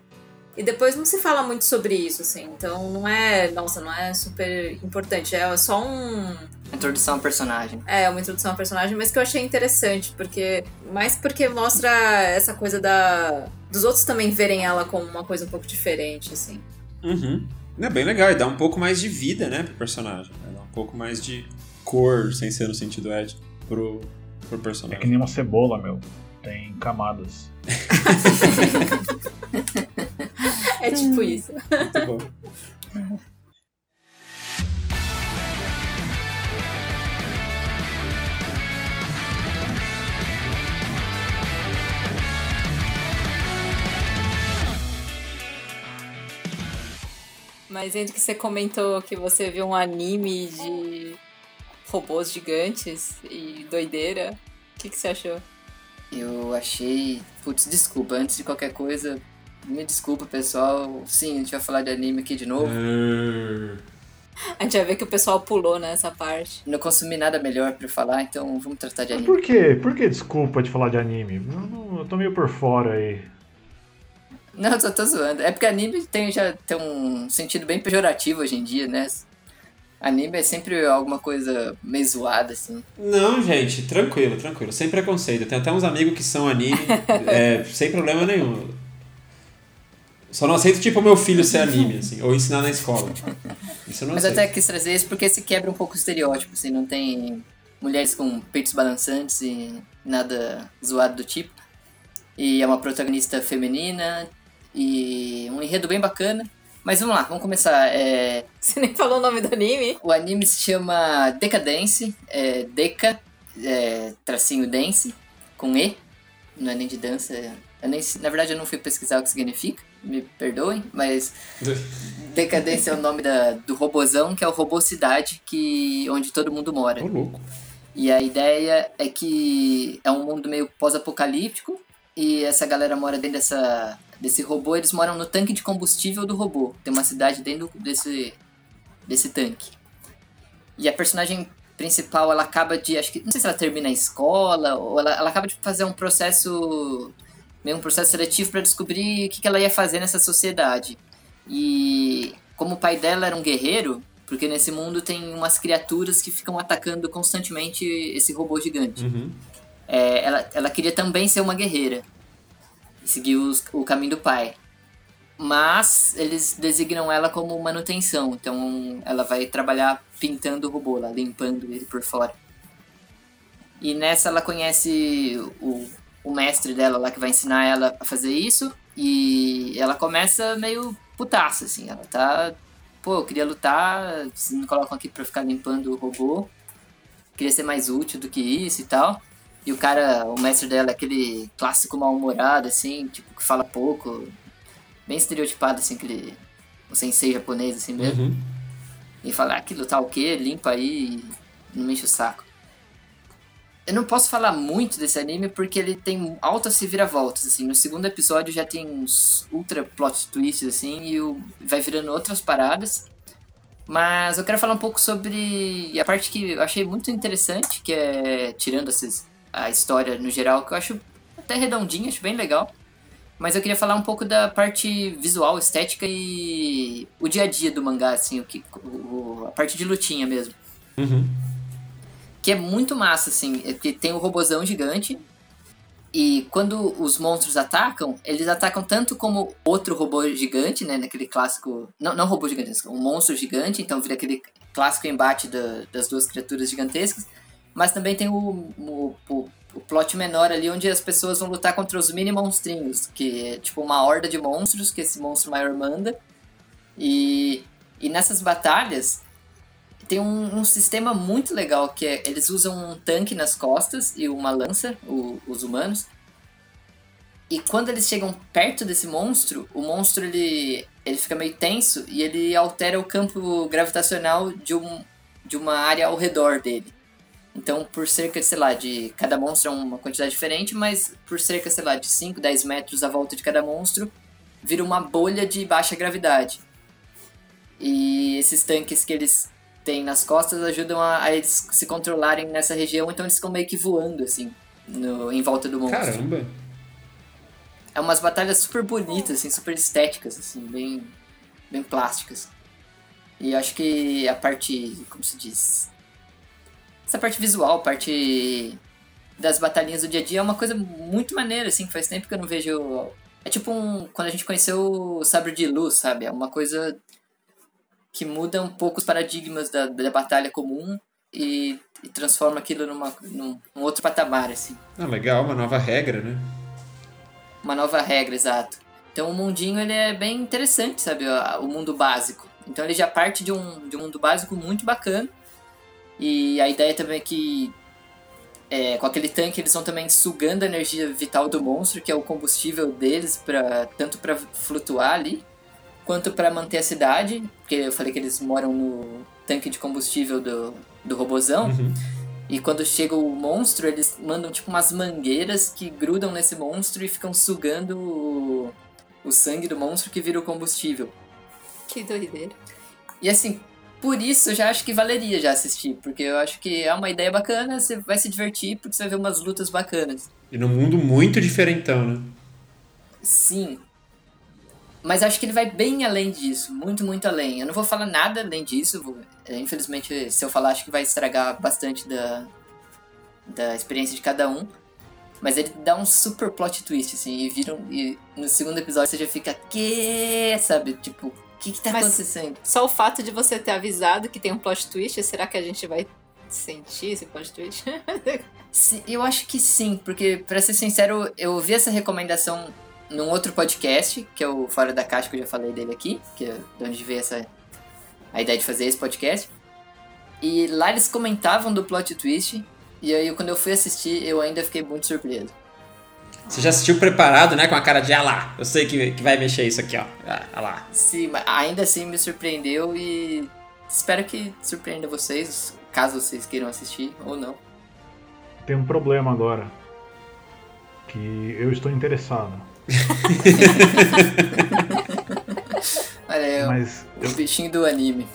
E depois não se fala muito sobre isso, assim. Então não é. Nossa, não é super importante. É só um. Introdução ao personagem. É, uma introdução ao personagem, mas que eu achei interessante, porque. Mais porque mostra essa coisa da. Dos outros também verem ela como uma coisa um pouco diferente, assim. Uhum. É bem legal, e dá um pouco mais de vida, né, pro personagem. Dá um pouco mais de cor, sem ser no sentido Ed, pro, pro personagem. É que nem uma cebola, meu. Tem camadas. é tipo isso. Muito bom. Mas entre que você comentou que você viu um anime de robôs gigantes e doideira, o que, que você achou? Eu achei. Putz, desculpa, antes de qualquer coisa, me desculpa, pessoal. Sim, a gente vai falar de anime aqui de novo. A gente vai ver que o pessoal pulou nessa parte. Não consumi nada melhor pra falar, então vamos tratar de anime. Por quê? Por que desculpa de falar de anime? Eu, não, eu tô meio por fora aí. Não, só tô zoando. É porque anime tem, já tem um sentido bem pejorativo hoje em dia, né? Anime é sempre alguma coisa meio zoada, assim. Não, gente, tranquilo, tranquilo. Sem preconceito. Tem até uns amigos que são anime, é, sem problema nenhum. Só não aceito, tipo, meu filho ser anime, assim, ou ensinar na escola. Isso eu não Mas aceito. até quis trazer isso porque se quebra um pouco o estereótipo, assim, não tem mulheres com peitos balançantes e nada zoado do tipo. E é uma protagonista feminina e um enredo bem bacana. Mas vamos lá, vamos começar. É... Você nem falou o nome do anime? O anime se chama Decadence, é Deca, é, tracinho Dance, com E, não é nem de dança. É... Nem, na verdade, eu não fui pesquisar o que significa, me perdoem, mas Decadência é o nome da, do robozão, que é o robô cidade, que, onde todo mundo mora. Ô, louco. E a ideia é que é um mundo meio pós-apocalíptico, e essa galera mora dentro dessa, desse robô, eles moram no tanque de combustível do robô. Tem uma cidade dentro desse, desse tanque. E a personagem principal, ela acaba de. Acho que. Não sei se ela termina a escola, ou ela, ela acaba de fazer um processo. meio um processo seletivo para descobrir o que, que ela ia fazer nessa sociedade. E como o pai dela era um guerreiro, porque nesse mundo tem umas criaturas que ficam atacando constantemente esse robô gigante. Uhum. É, ela, ela queria também ser uma guerreira seguir os, o caminho do pai. Mas eles designam ela como manutenção, então ela vai trabalhar pintando o robô, lá, limpando ele por fora. E nessa ela conhece o o mestre dela lá que vai ensinar ela a fazer isso. E ela começa meio putaça, assim. Ela tá. Pô, eu queria lutar, vocês me colocam aqui pra ficar limpando o robô. Queria ser mais útil do que isso e tal. E o cara, o mestre dela é aquele clássico mal-humorado, assim, tipo, que fala pouco. Bem estereotipado, assim, aquele. O sensei japonês, assim mesmo. Uhum. E fala, ah, aquilo tá o quê? Limpa aí e não me enche o saco. Eu não posso falar muito desse anime porque ele tem altas reviravoltas, assim. No segundo episódio já tem uns ultra plot twists, assim, e o, vai virando outras paradas. Mas eu quero falar um pouco sobre a parte que eu achei muito interessante, que é, tirando esses, a história no geral, que eu acho até redondinha, acho bem legal. Mas eu queria falar um pouco da parte visual, estética e o dia a dia do mangá, assim, o que, o, a parte de lutinha mesmo. Uhum. Que é muito massa, assim, é que tem o robozão gigante. E quando os monstros atacam, eles atacam tanto como outro robô gigante, né? Naquele clássico. Não, não robô gigante, um monstro gigante, então vira aquele clássico embate da, das duas criaturas gigantescas. Mas também tem o, o, o, o plot menor ali, onde as pessoas vão lutar contra os mini monstrinhos, que é tipo uma horda de monstros que esse monstro maior manda. E, e nessas batalhas, tem um, um, sistema muito legal que é eles usam um tanque nas costas e uma lança, o, os humanos. E quando eles chegam perto desse monstro, o monstro ele, ele fica meio tenso e ele altera o campo gravitacional de, um, de uma área ao redor dele. Então, por cerca, sei lá, de cada monstro é uma quantidade diferente, mas por cerca, sei lá, de 5, 10 metros à volta de cada monstro, vira uma bolha de baixa gravidade. E esses tanques que eles têm nas costas ajudam a, a, eles se controlarem nessa região, então eles ficam meio que voando, assim, no, em volta do monstro. Caramba! É umas batalhas super bonitas, assim, super estéticas, assim, bem, bem plásticas. E acho que a parte, como se diz, essa parte visual, parte das batalhinhas do dia a dia é uma coisa muito maneira, assim, que faz tempo que eu não vejo. É tipo um. Quando a gente conheceu o Sabre de Luz, sabe? É uma coisa que muda um pouco os paradigmas da, da batalha comum e, e transforma aquilo numa, num, num outro patamar, assim. Ah, legal, uma nova regra, né? Uma nova regra, exato. Então o mundinho ele é bem interessante, sabe? O mundo básico. Então ele já parte de um, de um mundo básico muito bacana. E a ideia também é que é, com aquele tanque eles vão também sugando a energia vital do monstro, que é o combustível deles, pra, tanto para flutuar ali, quanto para manter a cidade, porque eu falei que eles moram no tanque de combustível do, do robozão. Uhum. E quando chega o monstro, eles mandam tipo umas mangueiras que grudam nesse monstro e ficam sugando o, o sangue do monstro que vira o combustível. Que doideira. E assim, por isso eu já acho que valeria já assistir, porque eu acho que é uma ideia bacana, você vai se divertir porque você vai ver umas lutas bacanas. E num mundo muito diferentão, né? Sim. Mas acho que ele vai bem além disso, muito, muito além. Eu não vou falar nada além disso, vou, é, infelizmente se eu falar acho que vai estragar bastante da, da experiência de cada um. Mas ele dá um super plot twist, assim, e viram. E no segundo episódio você já fica, que? Sabe? Tipo, o que, que tá Mas acontecendo? Só o fato de você ter avisado que tem um plot twist, será que a gente vai sentir esse plot twist? Sim, eu acho que sim, porque, pra ser sincero, eu ouvi essa recomendação num outro podcast, que é o Fora da Caixa, que eu já falei dele aqui, que é de onde veio essa, a ideia de fazer esse podcast. E lá eles comentavam do plot twist, e aí quando eu fui assistir, eu ainda fiquei muito surpreso. Você já assistiu preparado, né? Com a cara de, ah lá, eu sei que, que vai mexer isso aqui, ó. Ah, ah lá. Sim, mas ainda assim me surpreendeu e espero que surpreenda vocês, caso vocês queiram assistir ou não. Tem um problema agora. Que eu estou interessado. Olha, é Mas o, o bichinho do anime.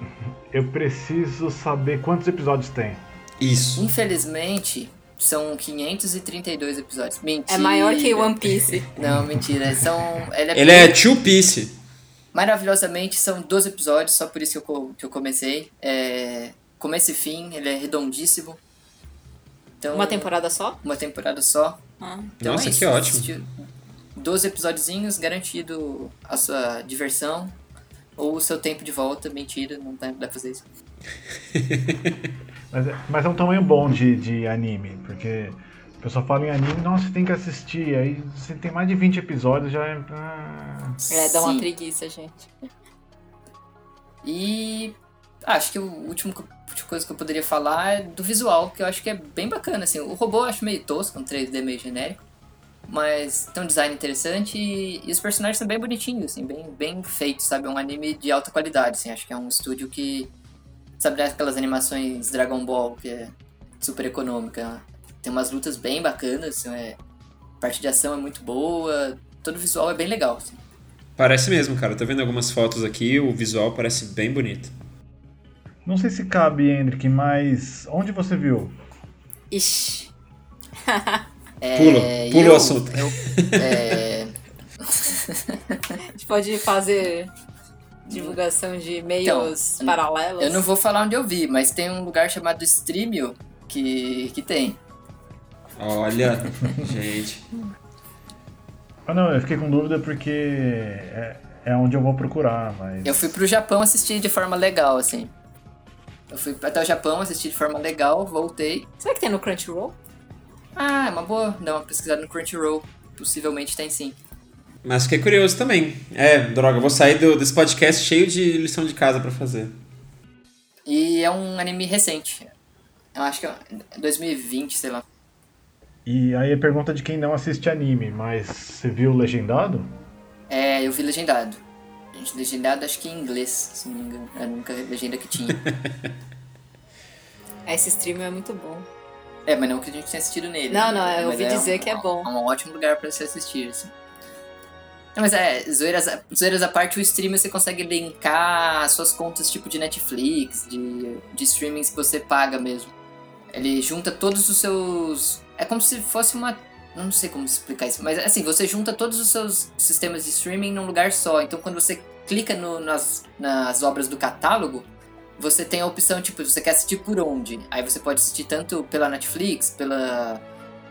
eu preciso saber quantos episódios tem. Isso. Infelizmente, são 532 episódios. Mentira. É maior que One Piece. Não, mentira. São, ele é, Ele é Two Piece. Maravilhosamente, são 12 episódios, só por isso que eu, que eu comecei. É, começo e fim, ele é redondíssimo. Então, Uma temporada só? Uma temporada só. Ah. Então Nossa, é isso, que ótimo. assistir 12 episódiozinhos, garantido a sua diversão. Ou o seu tempo de volta. Mentira, não dá pra fazer isso. Mas é, mas é um tamanho bom de, de anime, porque O pessoal fala em anime, nossa, você tem que assistir. Aí você tem mais de 20 episódios, já é. Ah, É, dá uma Sim. preguiça, gente. E ah, acho que o último última coisa que eu poderia falar é do visual, que eu acho que é bem bacana, assim. O robô eu acho meio tosco, um 3D meio genérico, mas tem um design interessante e, e os personagens são bem bonitinhos, assim, bem, bem feitos, sabe? É um anime de alta qualidade, assim. Acho que é um estúdio que, sabe, né, aquelas animações Dragon Ball, que é super econômica. Tem umas lutas bem bacanas, assim, é, a parte de ação é muito boa, todo o visual é bem legal, assim. Parece mesmo, cara. Tô vendo algumas fotos aqui, o visual parece bem bonito. Não sei se cabe, Hendrik, mas onde você viu? Ixi. É, Pula, pula o eu- assunto. eu- é, A gente pode fazer divulgação de meios Então, paralelos. eu não vou falar onde eu vi, mas tem um lugar chamado Streamio que, que tem. Olha, gente. Ah, não, eu fiquei com dúvida porque é, é onde eu vou procurar, mas. Eu fui pro Japão assistir de forma legal, assim. Eu fui até o Japão assistir de forma legal, voltei. Será que tem no Crunchyroll? Ah, é uma boa dar uma pesquisada no Crunchyroll. Possivelmente tem sim. Mas fiquei curioso também. É, droga, eu vou sair do- desse podcast cheio de lição de casa pra fazer. E é um anime recente. Eu acho que é 2020, sei lá. E aí a pergunta de quem não assiste anime, mas você viu legendado? É, eu vi legendado. Gente, legendado acho que em inglês, se não me engano. Era a única legenda que tinha. Esse stream é muito bom. É, mas não que a gente tenha assistido nele. Não, né? não, eu ouvi dizer um- que é bom. É um ótimo lugar pra se assistir, assim. Não, mas é, zoeiras, zoeiras à parte, o stream você consegue linkar as suas contas tipo de Netflix, de, de streamings que você paga mesmo. Ele junta todos os seus. É como se fosse uma. Não sei como explicar isso, mas assim, você junta todos os seus sistemas de streaming num lugar só. Então quando você clica no- nas, nas obras do catálogo, você tem a opção, tipo, você quer assistir por onde? Aí você pode assistir tanto pela Netflix, pela,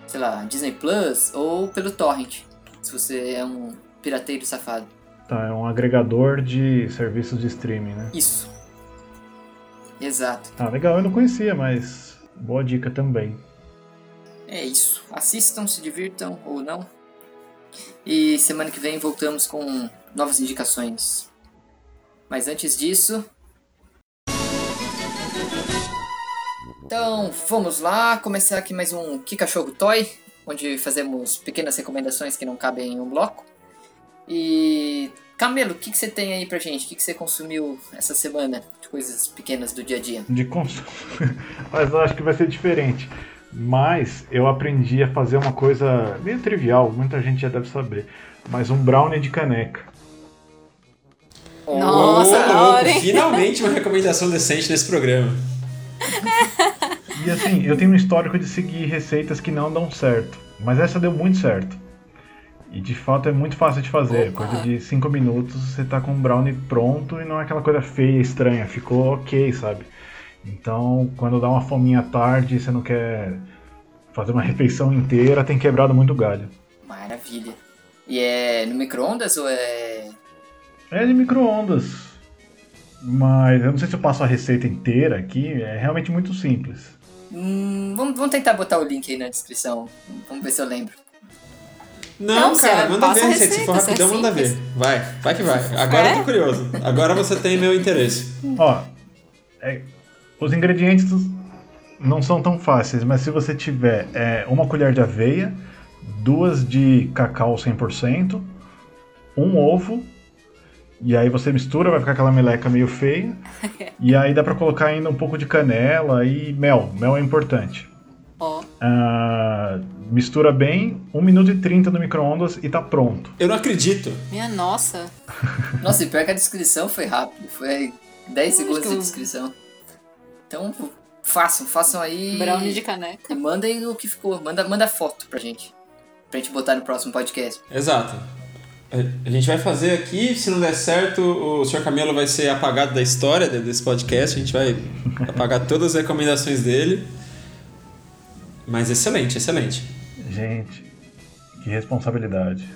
sei lá, Disney Plus ou pelo Torrent, se você é um pirateiro safado. Tá, é um agregador de serviços de streaming, né? Isso. Exato. Tá, legal, eu não conhecia, mas boa dica também. É isso. Assistam, se divirtam ou não. E semana que vem voltamos com novas indicações. Mas antes disso. Então, vamos lá começar aqui mais um Que Cachorro Toy, onde fazemos pequenas recomendações que não cabem em um bloco. E. Camelo, o que, que você tem aí pra gente? O que, que você consumiu essa semana de coisas pequenas do dia a dia? De consumo. mas eu acho que vai ser diferente. Mas eu aprendi a fazer uma coisa meio trivial, muita gente já deve saber. Mas um brownie de caneca. Nossa, louco, hora? Finalmente uma recomendação decente nesse programa. E assim, eu tenho um histórico de seguir receitas que não dão certo. Mas essa deu muito certo. E de fato é muito fácil de fazer. Opa. Coisa de 5 minutos você tá com um brownie pronto e não é aquela coisa feia, estranha. Ficou ok, sabe? Então, quando dá uma fominha à tarde e você não quer fazer uma refeição inteira, tem quebrado muito galho. Maravilha. E é no micro-ondas ou é. É de micro-ondas. Mas eu não sei se eu passo a receita inteira aqui, é realmente muito simples. Hum, vamos, vamos tentar botar o link aí na descrição. Vamos ver se eu lembro. Não, Não, cara, você manda ver, a receita. Se for receita, rapidão, é manda ver. Vai, vai que vai. Agora eu É? tô curioso. Agora você tem meu interesse. Ó, é, os ingredientes não são tão fáceis, mas se você tiver é, uma colher de aveia, duas de cacau 100%, um ovo, e aí você mistura, vai ficar aquela meleca meio feia, e aí dá pra colocar ainda um pouco de canela e mel. Mel é importante. Ah, mistura bem, 1 minuto e 30 no micro-ondas e tá pronto. Eu não acredito. minha nossa. Nossa, e pior que a descrição foi rápido. Foi 10 segundos de descrição. Então, façam, façam aí. Brownie de caneca. E mandem o que ficou. Manda, manda foto pra gente. Pra gente botar no próximo podcast. Exato. A gente vai fazer aqui, se não der certo, o Sr. Camelo vai ser apagado da história de- desse podcast. A gente vai apagar todas as recomendações dele. Mas excelente, excelente. Gente, que responsabilidade.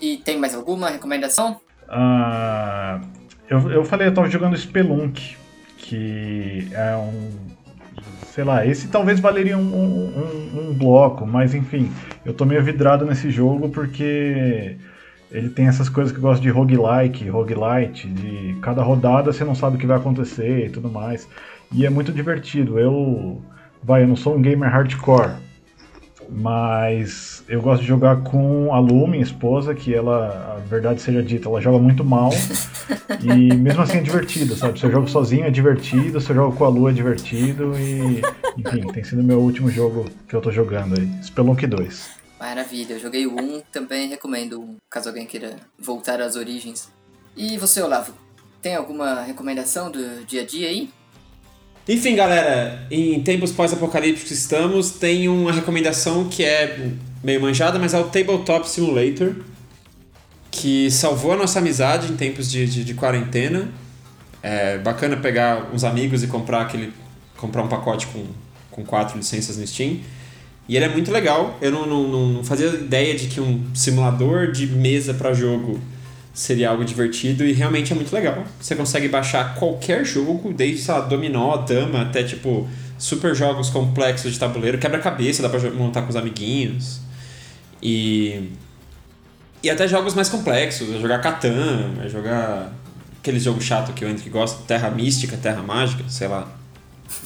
E tem mais alguma recomendação? Ah, eu, eu falei, eu tava jogando Spelunk, que é um sei lá, esse talvez valeria um, um, um, um bloco, mas enfim, eu tô meio vidrado nesse jogo porque ele tem essas coisas que eu gosto de roguelike, roguelite, de cada rodada você não sabe o que vai acontecer e tudo mais. E é muito divertido. Eu, vai, eu não sou um gamer hardcore, mas eu gosto de jogar com a Lu, minha esposa, que ela, a verdade seja dita, ela joga muito mal. e mesmo assim é divertido, sabe? Se eu jogo sozinho é divertido, se eu jogo com a Lu é divertido e. Enfim, tem sido o meu último jogo que eu tô jogando aí. Spelunk 2. Maravilha, eu joguei o 1, também recomendo caso alguém queira voltar às origens. E você, Olavo, tem alguma recomendação do dia a dia aí? Enfim, galera, em tempos pós-apocalípticos estamos, tem uma recomendação que é meio manjada, mas é o Tabletop Simulator, que salvou a nossa amizade em tempos de, de, de quarentena. É bacana pegar uns amigos e comprar aquele comprar um pacote com, com quatro licenças no Steam. E ele é muito legal. Eu não, não, não fazia ideia de que um simulador de mesa para jogo seria algo divertido e realmente é muito legal. Você consegue baixar qualquer jogo, desde, sei lá, dominó, dama, até tipo super jogos complexos de tabuleiro, quebra-cabeça, dá pra montar com os amiguinhos. E. E até jogos mais complexos, é jogar Catan, é jogar aquele jogo chato que o Henrique gosta, Terra Mística, Terra Mágica, sei lá.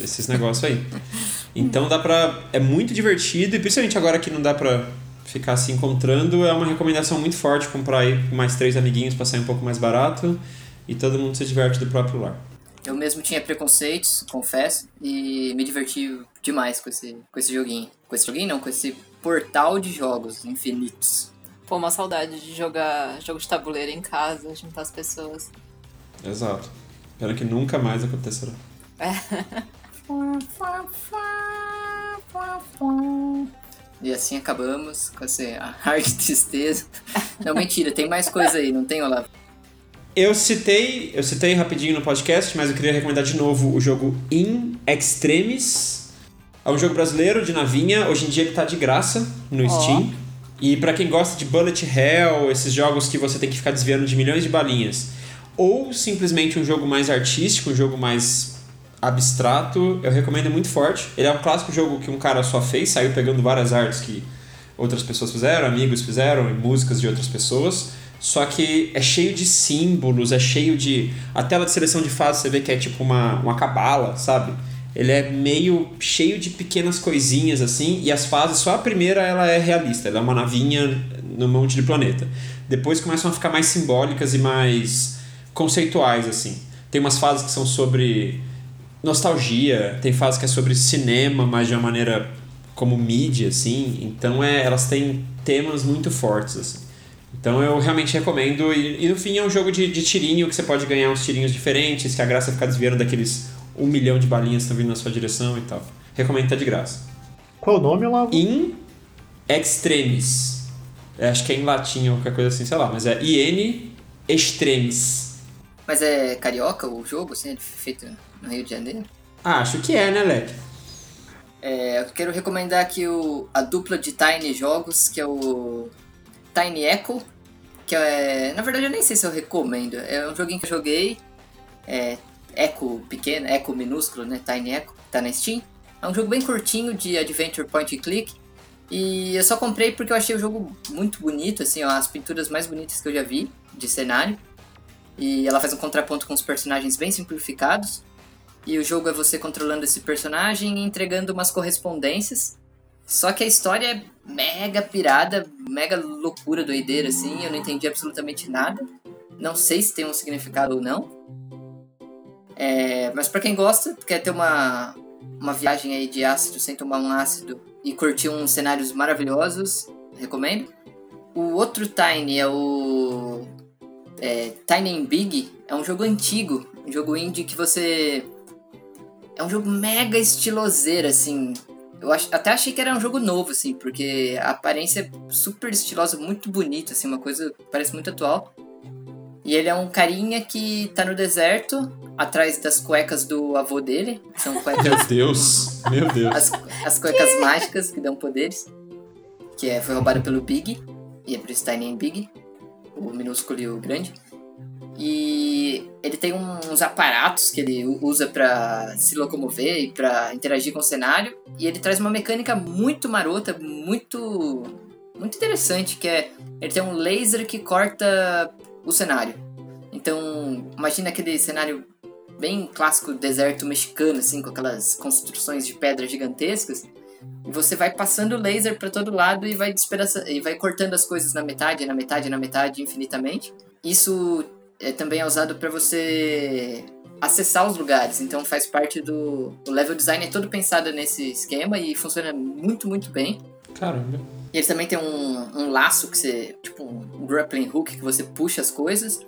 Esses negócios aí. Então dá pra. É muito divertido, e principalmente agora que não dá pra ficar se encontrando, é uma recomendação muito forte comprar aí com mais três amiguinhos pra sair um pouco mais barato e todo mundo se diverte do próprio lar. Eu mesmo tinha preconceitos, confesso, e me diverti demais com esse, com esse joguinho. Com esse joguinho não, com esse portal de jogos infinitos. Pô, uma saudade de jogar jogo de tabuleiro em casa, juntar as pessoas. Exato. Espero que nunca mais acontecerá. É. E assim acabamos com essa hard tristeza. Não, mentira, tem mais coisa aí, não tem, Olavo? Eu citei, eu citei rapidinho no podcast, mas eu queria recomendar de novo o jogo In Extremis. É um jogo brasileiro de navinha, hoje em dia ele tá de graça no oh. Steam. E para quem gosta de Bullet Hell, esses jogos que você tem que ficar desviando de milhões de balinhas, ou simplesmente um jogo mais artístico, um jogo mais abstrato, eu recomendo muito forte. Ele é um clássico jogo que um cara só fez, saiu pegando várias artes que outras pessoas fizeram, amigos fizeram, e músicas de outras pessoas. Só que é cheio de símbolos, é cheio de. A tela de seleção de fases você vê que é tipo uma, uma cabala, sabe? Ele é meio cheio de pequenas coisinhas assim, e as fases, só a primeira ela é realista, ela é uma navinha no monte de planeta. Depois começam a ficar mais simbólicas e mais conceituais assim. Tem umas fases que são sobre nostalgia, tem fase que é sobre cinema, mas de uma maneira como mídia, assim. Então é, elas têm temas muito fortes, assim. Então eu realmente recomendo. E, e no fim é um jogo de, de tirinho que você pode ganhar uns tirinhos diferentes, que a graça é ficar desviando daqueles um milhão de balinhas que estão vindo na sua direção e tal. Recomendo tá de graça. Qual o nome, lá? In Extremis. É, acho que é em latim ou qualquer coisa assim, sei lá, mas é IN Extremis. Mas é carioca o jogo, assim, é feito no Rio de Janeiro? Ah, acho que é, né, Leque? É, eu quero recomendar aqui o, a dupla de Tiny Jogos, que é o Tiny Echo, que é... Na verdade, eu nem sei se eu recomendo. É um joguinho que eu joguei, é Echo pequeno, Echo minúsculo, né, Tiny Echo, tá na Steam. É um jogo bem curtinho de Adventure Point and Click. E eu só comprei porque eu achei o jogo muito bonito, assim, ó, as pinturas mais bonitas que eu já vi de cenário. E ela faz um contraponto com os personagens bem simplificados. E o jogo é você controlando esse personagem e entregando umas correspondências. Só que a história é mega pirada, mega loucura, doideira, assim. Eu não entendi absolutamente nada. Não sei se tem um significado ou não. É, mas para quem gosta, quer ter uma, uma viagem aí de ácido sem tomar um ácido e curtir uns cenários maravilhosos, recomendo. O outro Tiny é o é, Tiny and Big. É um jogo antigo, um jogo indie que você é um jogo mega estiloseiro, assim. Eu ach, até achei que era um jogo novo, assim, porque a aparência é super estilosa, muito bonita, assim, uma coisa parece muito atual. E ele é um carinha que tá no deserto, atrás das cuecas do avô dele. São cuecas. Meu Deus! Meu Deus! As, as cuecas mágicas que dão poderes. Que é, foi roubado pelo Big. E é por isso Tiny Big. O minúsculo e o grande. E ele tem uns aparatos que ele usa para se locomover e para interagir com o cenário. E ele traz uma mecânica muito marota, muito muito interessante, que é ele tem um laser que corta o cenário. Então, imagina aquele cenário bem clássico deserto mexicano, assim, com aquelas construções de pedra gigantescas. E você vai passando laser para todo lado e vai e vai cortando as coisas na metade, na metade, na metade, infinitamente. Isso é, também é usado para você acessar os lugares, então faz parte do. O level design é todo pensado nesse esquema e funciona muito, muito bem. Caramba. E ele também tem um, um laço que você. Tipo um grappling hook que você puxa as coisas.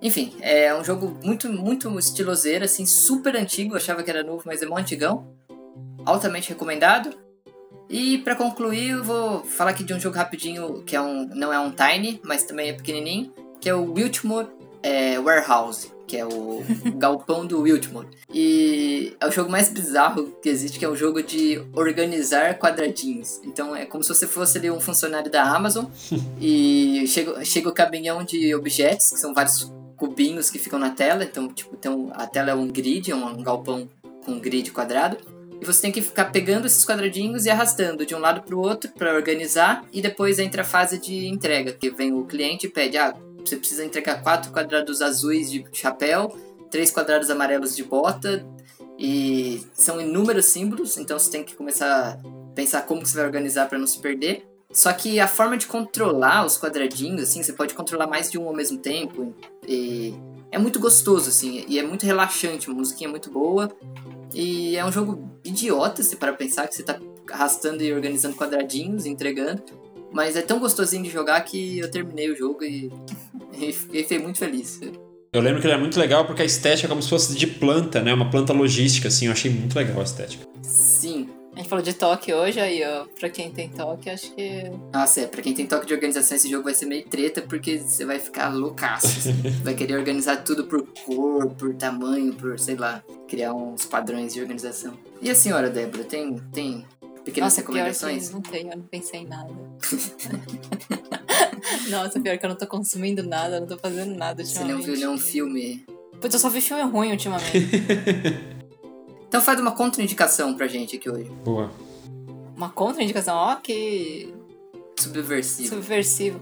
Enfim, é um jogo muito, muito estiloseiro, assim, super antigo. Eu achava que era novo, mas é muito antigão. Altamente recomendado. E para concluir, eu vou falar aqui de um jogo rapidinho que é um, não é um Tiny, mas também é pequenininho, que é o Wiltmore é, Warehouse, que é o galpão do Wiltmore. E é o jogo mais bizarro que existe, que é um jogo de organizar quadradinhos. Então é como se você fosse ali um funcionário da Amazon e chega, chega o caminhão de objetos, que são vários cubinhos que ficam na tela. Então, tipo, então a tela é um grid, é um galpão com um grid quadrado. E você tem que ficar pegando esses quadradinhos e arrastando de um lado para o outro para organizar. E depois entra a fase de entrega, que vem o cliente e pede: ah, você precisa entregar quatro quadrados azuis de chapéu, três quadrados amarelos de bota. E são inúmeros símbolos, então você tem que começar a pensar como você vai organizar para não se perder. Só que a forma de controlar os quadradinhos, assim, você pode controlar mais de um ao mesmo tempo. E é muito gostoso, assim, e é muito relaxante, a musiquinha é muito boa. E é um jogo idiota, se para pensar que você tá arrastando e organizando quadradinhos, entregando. Mas é tão gostosinho de jogar que eu terminei o jogo e, e fiquei muito feliz. Eu lembro que ele é muito legal porque a estética é como se fosse de planta, né? Uma planta logística, assim. Eu achei muito legal a estética. Sim. A gente falou de toque hoje, aí, ó. Pra quem tem toque, acho que. Nossa, é. Pra quem tem toque de organização, esse jogo vai ser meio treta porque você vai ficar loucaço. Assim. vai querer organizar tudo por cor, por tamanho, por, sei lá, criar uns padrões de organização. E a senhora, Débora, tem, tem pequenas Nossa, recomendações? Pior que não tenho, eu não pensei em nada. Nossa, pior que eu não tô consumindo nada, eu não tô fazendo nada Você não viu nenhum filme? Putz, eu só vi filme ruim ultimamente. Então faz uma contraindicação pra gente aqui hoje. Boa. Uma contraindicação, ó, que Subversivo. subversivo.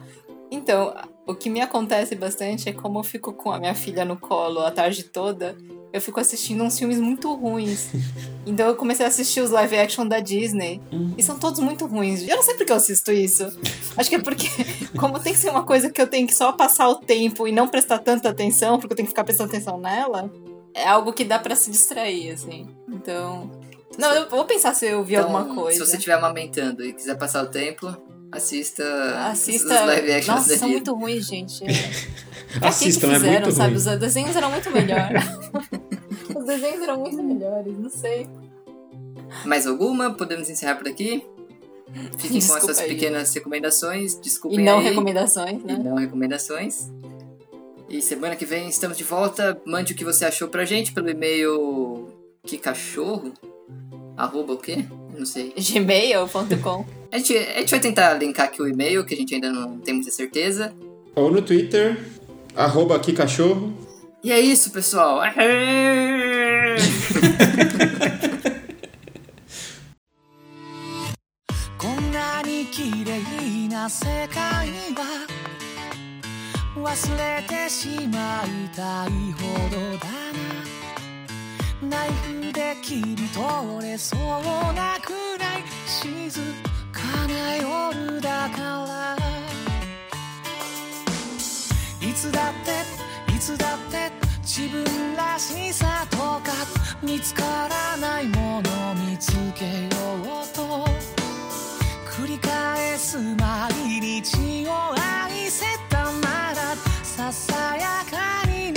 Então, o que me acontece bastante é como eu fico com a minha filha no colo a tarde toda, eu fico assistindo uns filmes muito ruins. Então eu comecei a assistir os live action da Disney. E são todos muito ruins. Eu não sei por que eu assisto isso. Acho que é porque, como tem que ser uma coisa que eu tenho que só passar o tempo e não prestar tanta atenção, porque eu tenho que ficar prestando atenção nela, é algo que dá pra se distrair, assim. Então. Não, eu vou pensar se eu vi Então, alguma coisa. Se você estiver amamentando e quiser passar o tempo, assista, Assista. os live actions Nossa, são muito ruins, gente. Pra que que Assistam, é fizeram, muito sabe? ruim. Os desenhos eram muito melhores. Os desenhos eram muito melhores, não sei. Mais alguma? Podemos encerrar por aqui? Fiquem com Desculpa essas aí. pequenas recomendações. Desculpem E não aí. recomendações, E né? não recomendações. E semana que vem estamos de volta. Mande o que você achou pra gente pelo e-mail que cachorro? Arroba o quê? Não sei. Gmail.com. A gente, a gente vai tentar linkar aqui o e-mail, que a gente ainda não tem muita certeza. Ou no Twitter, arroba aqui cachorro. E é isso, pessoal. いつだっていつだって自分らしさとか見つからないもの見つけようと繰り返す毎日を愛せたならささやかに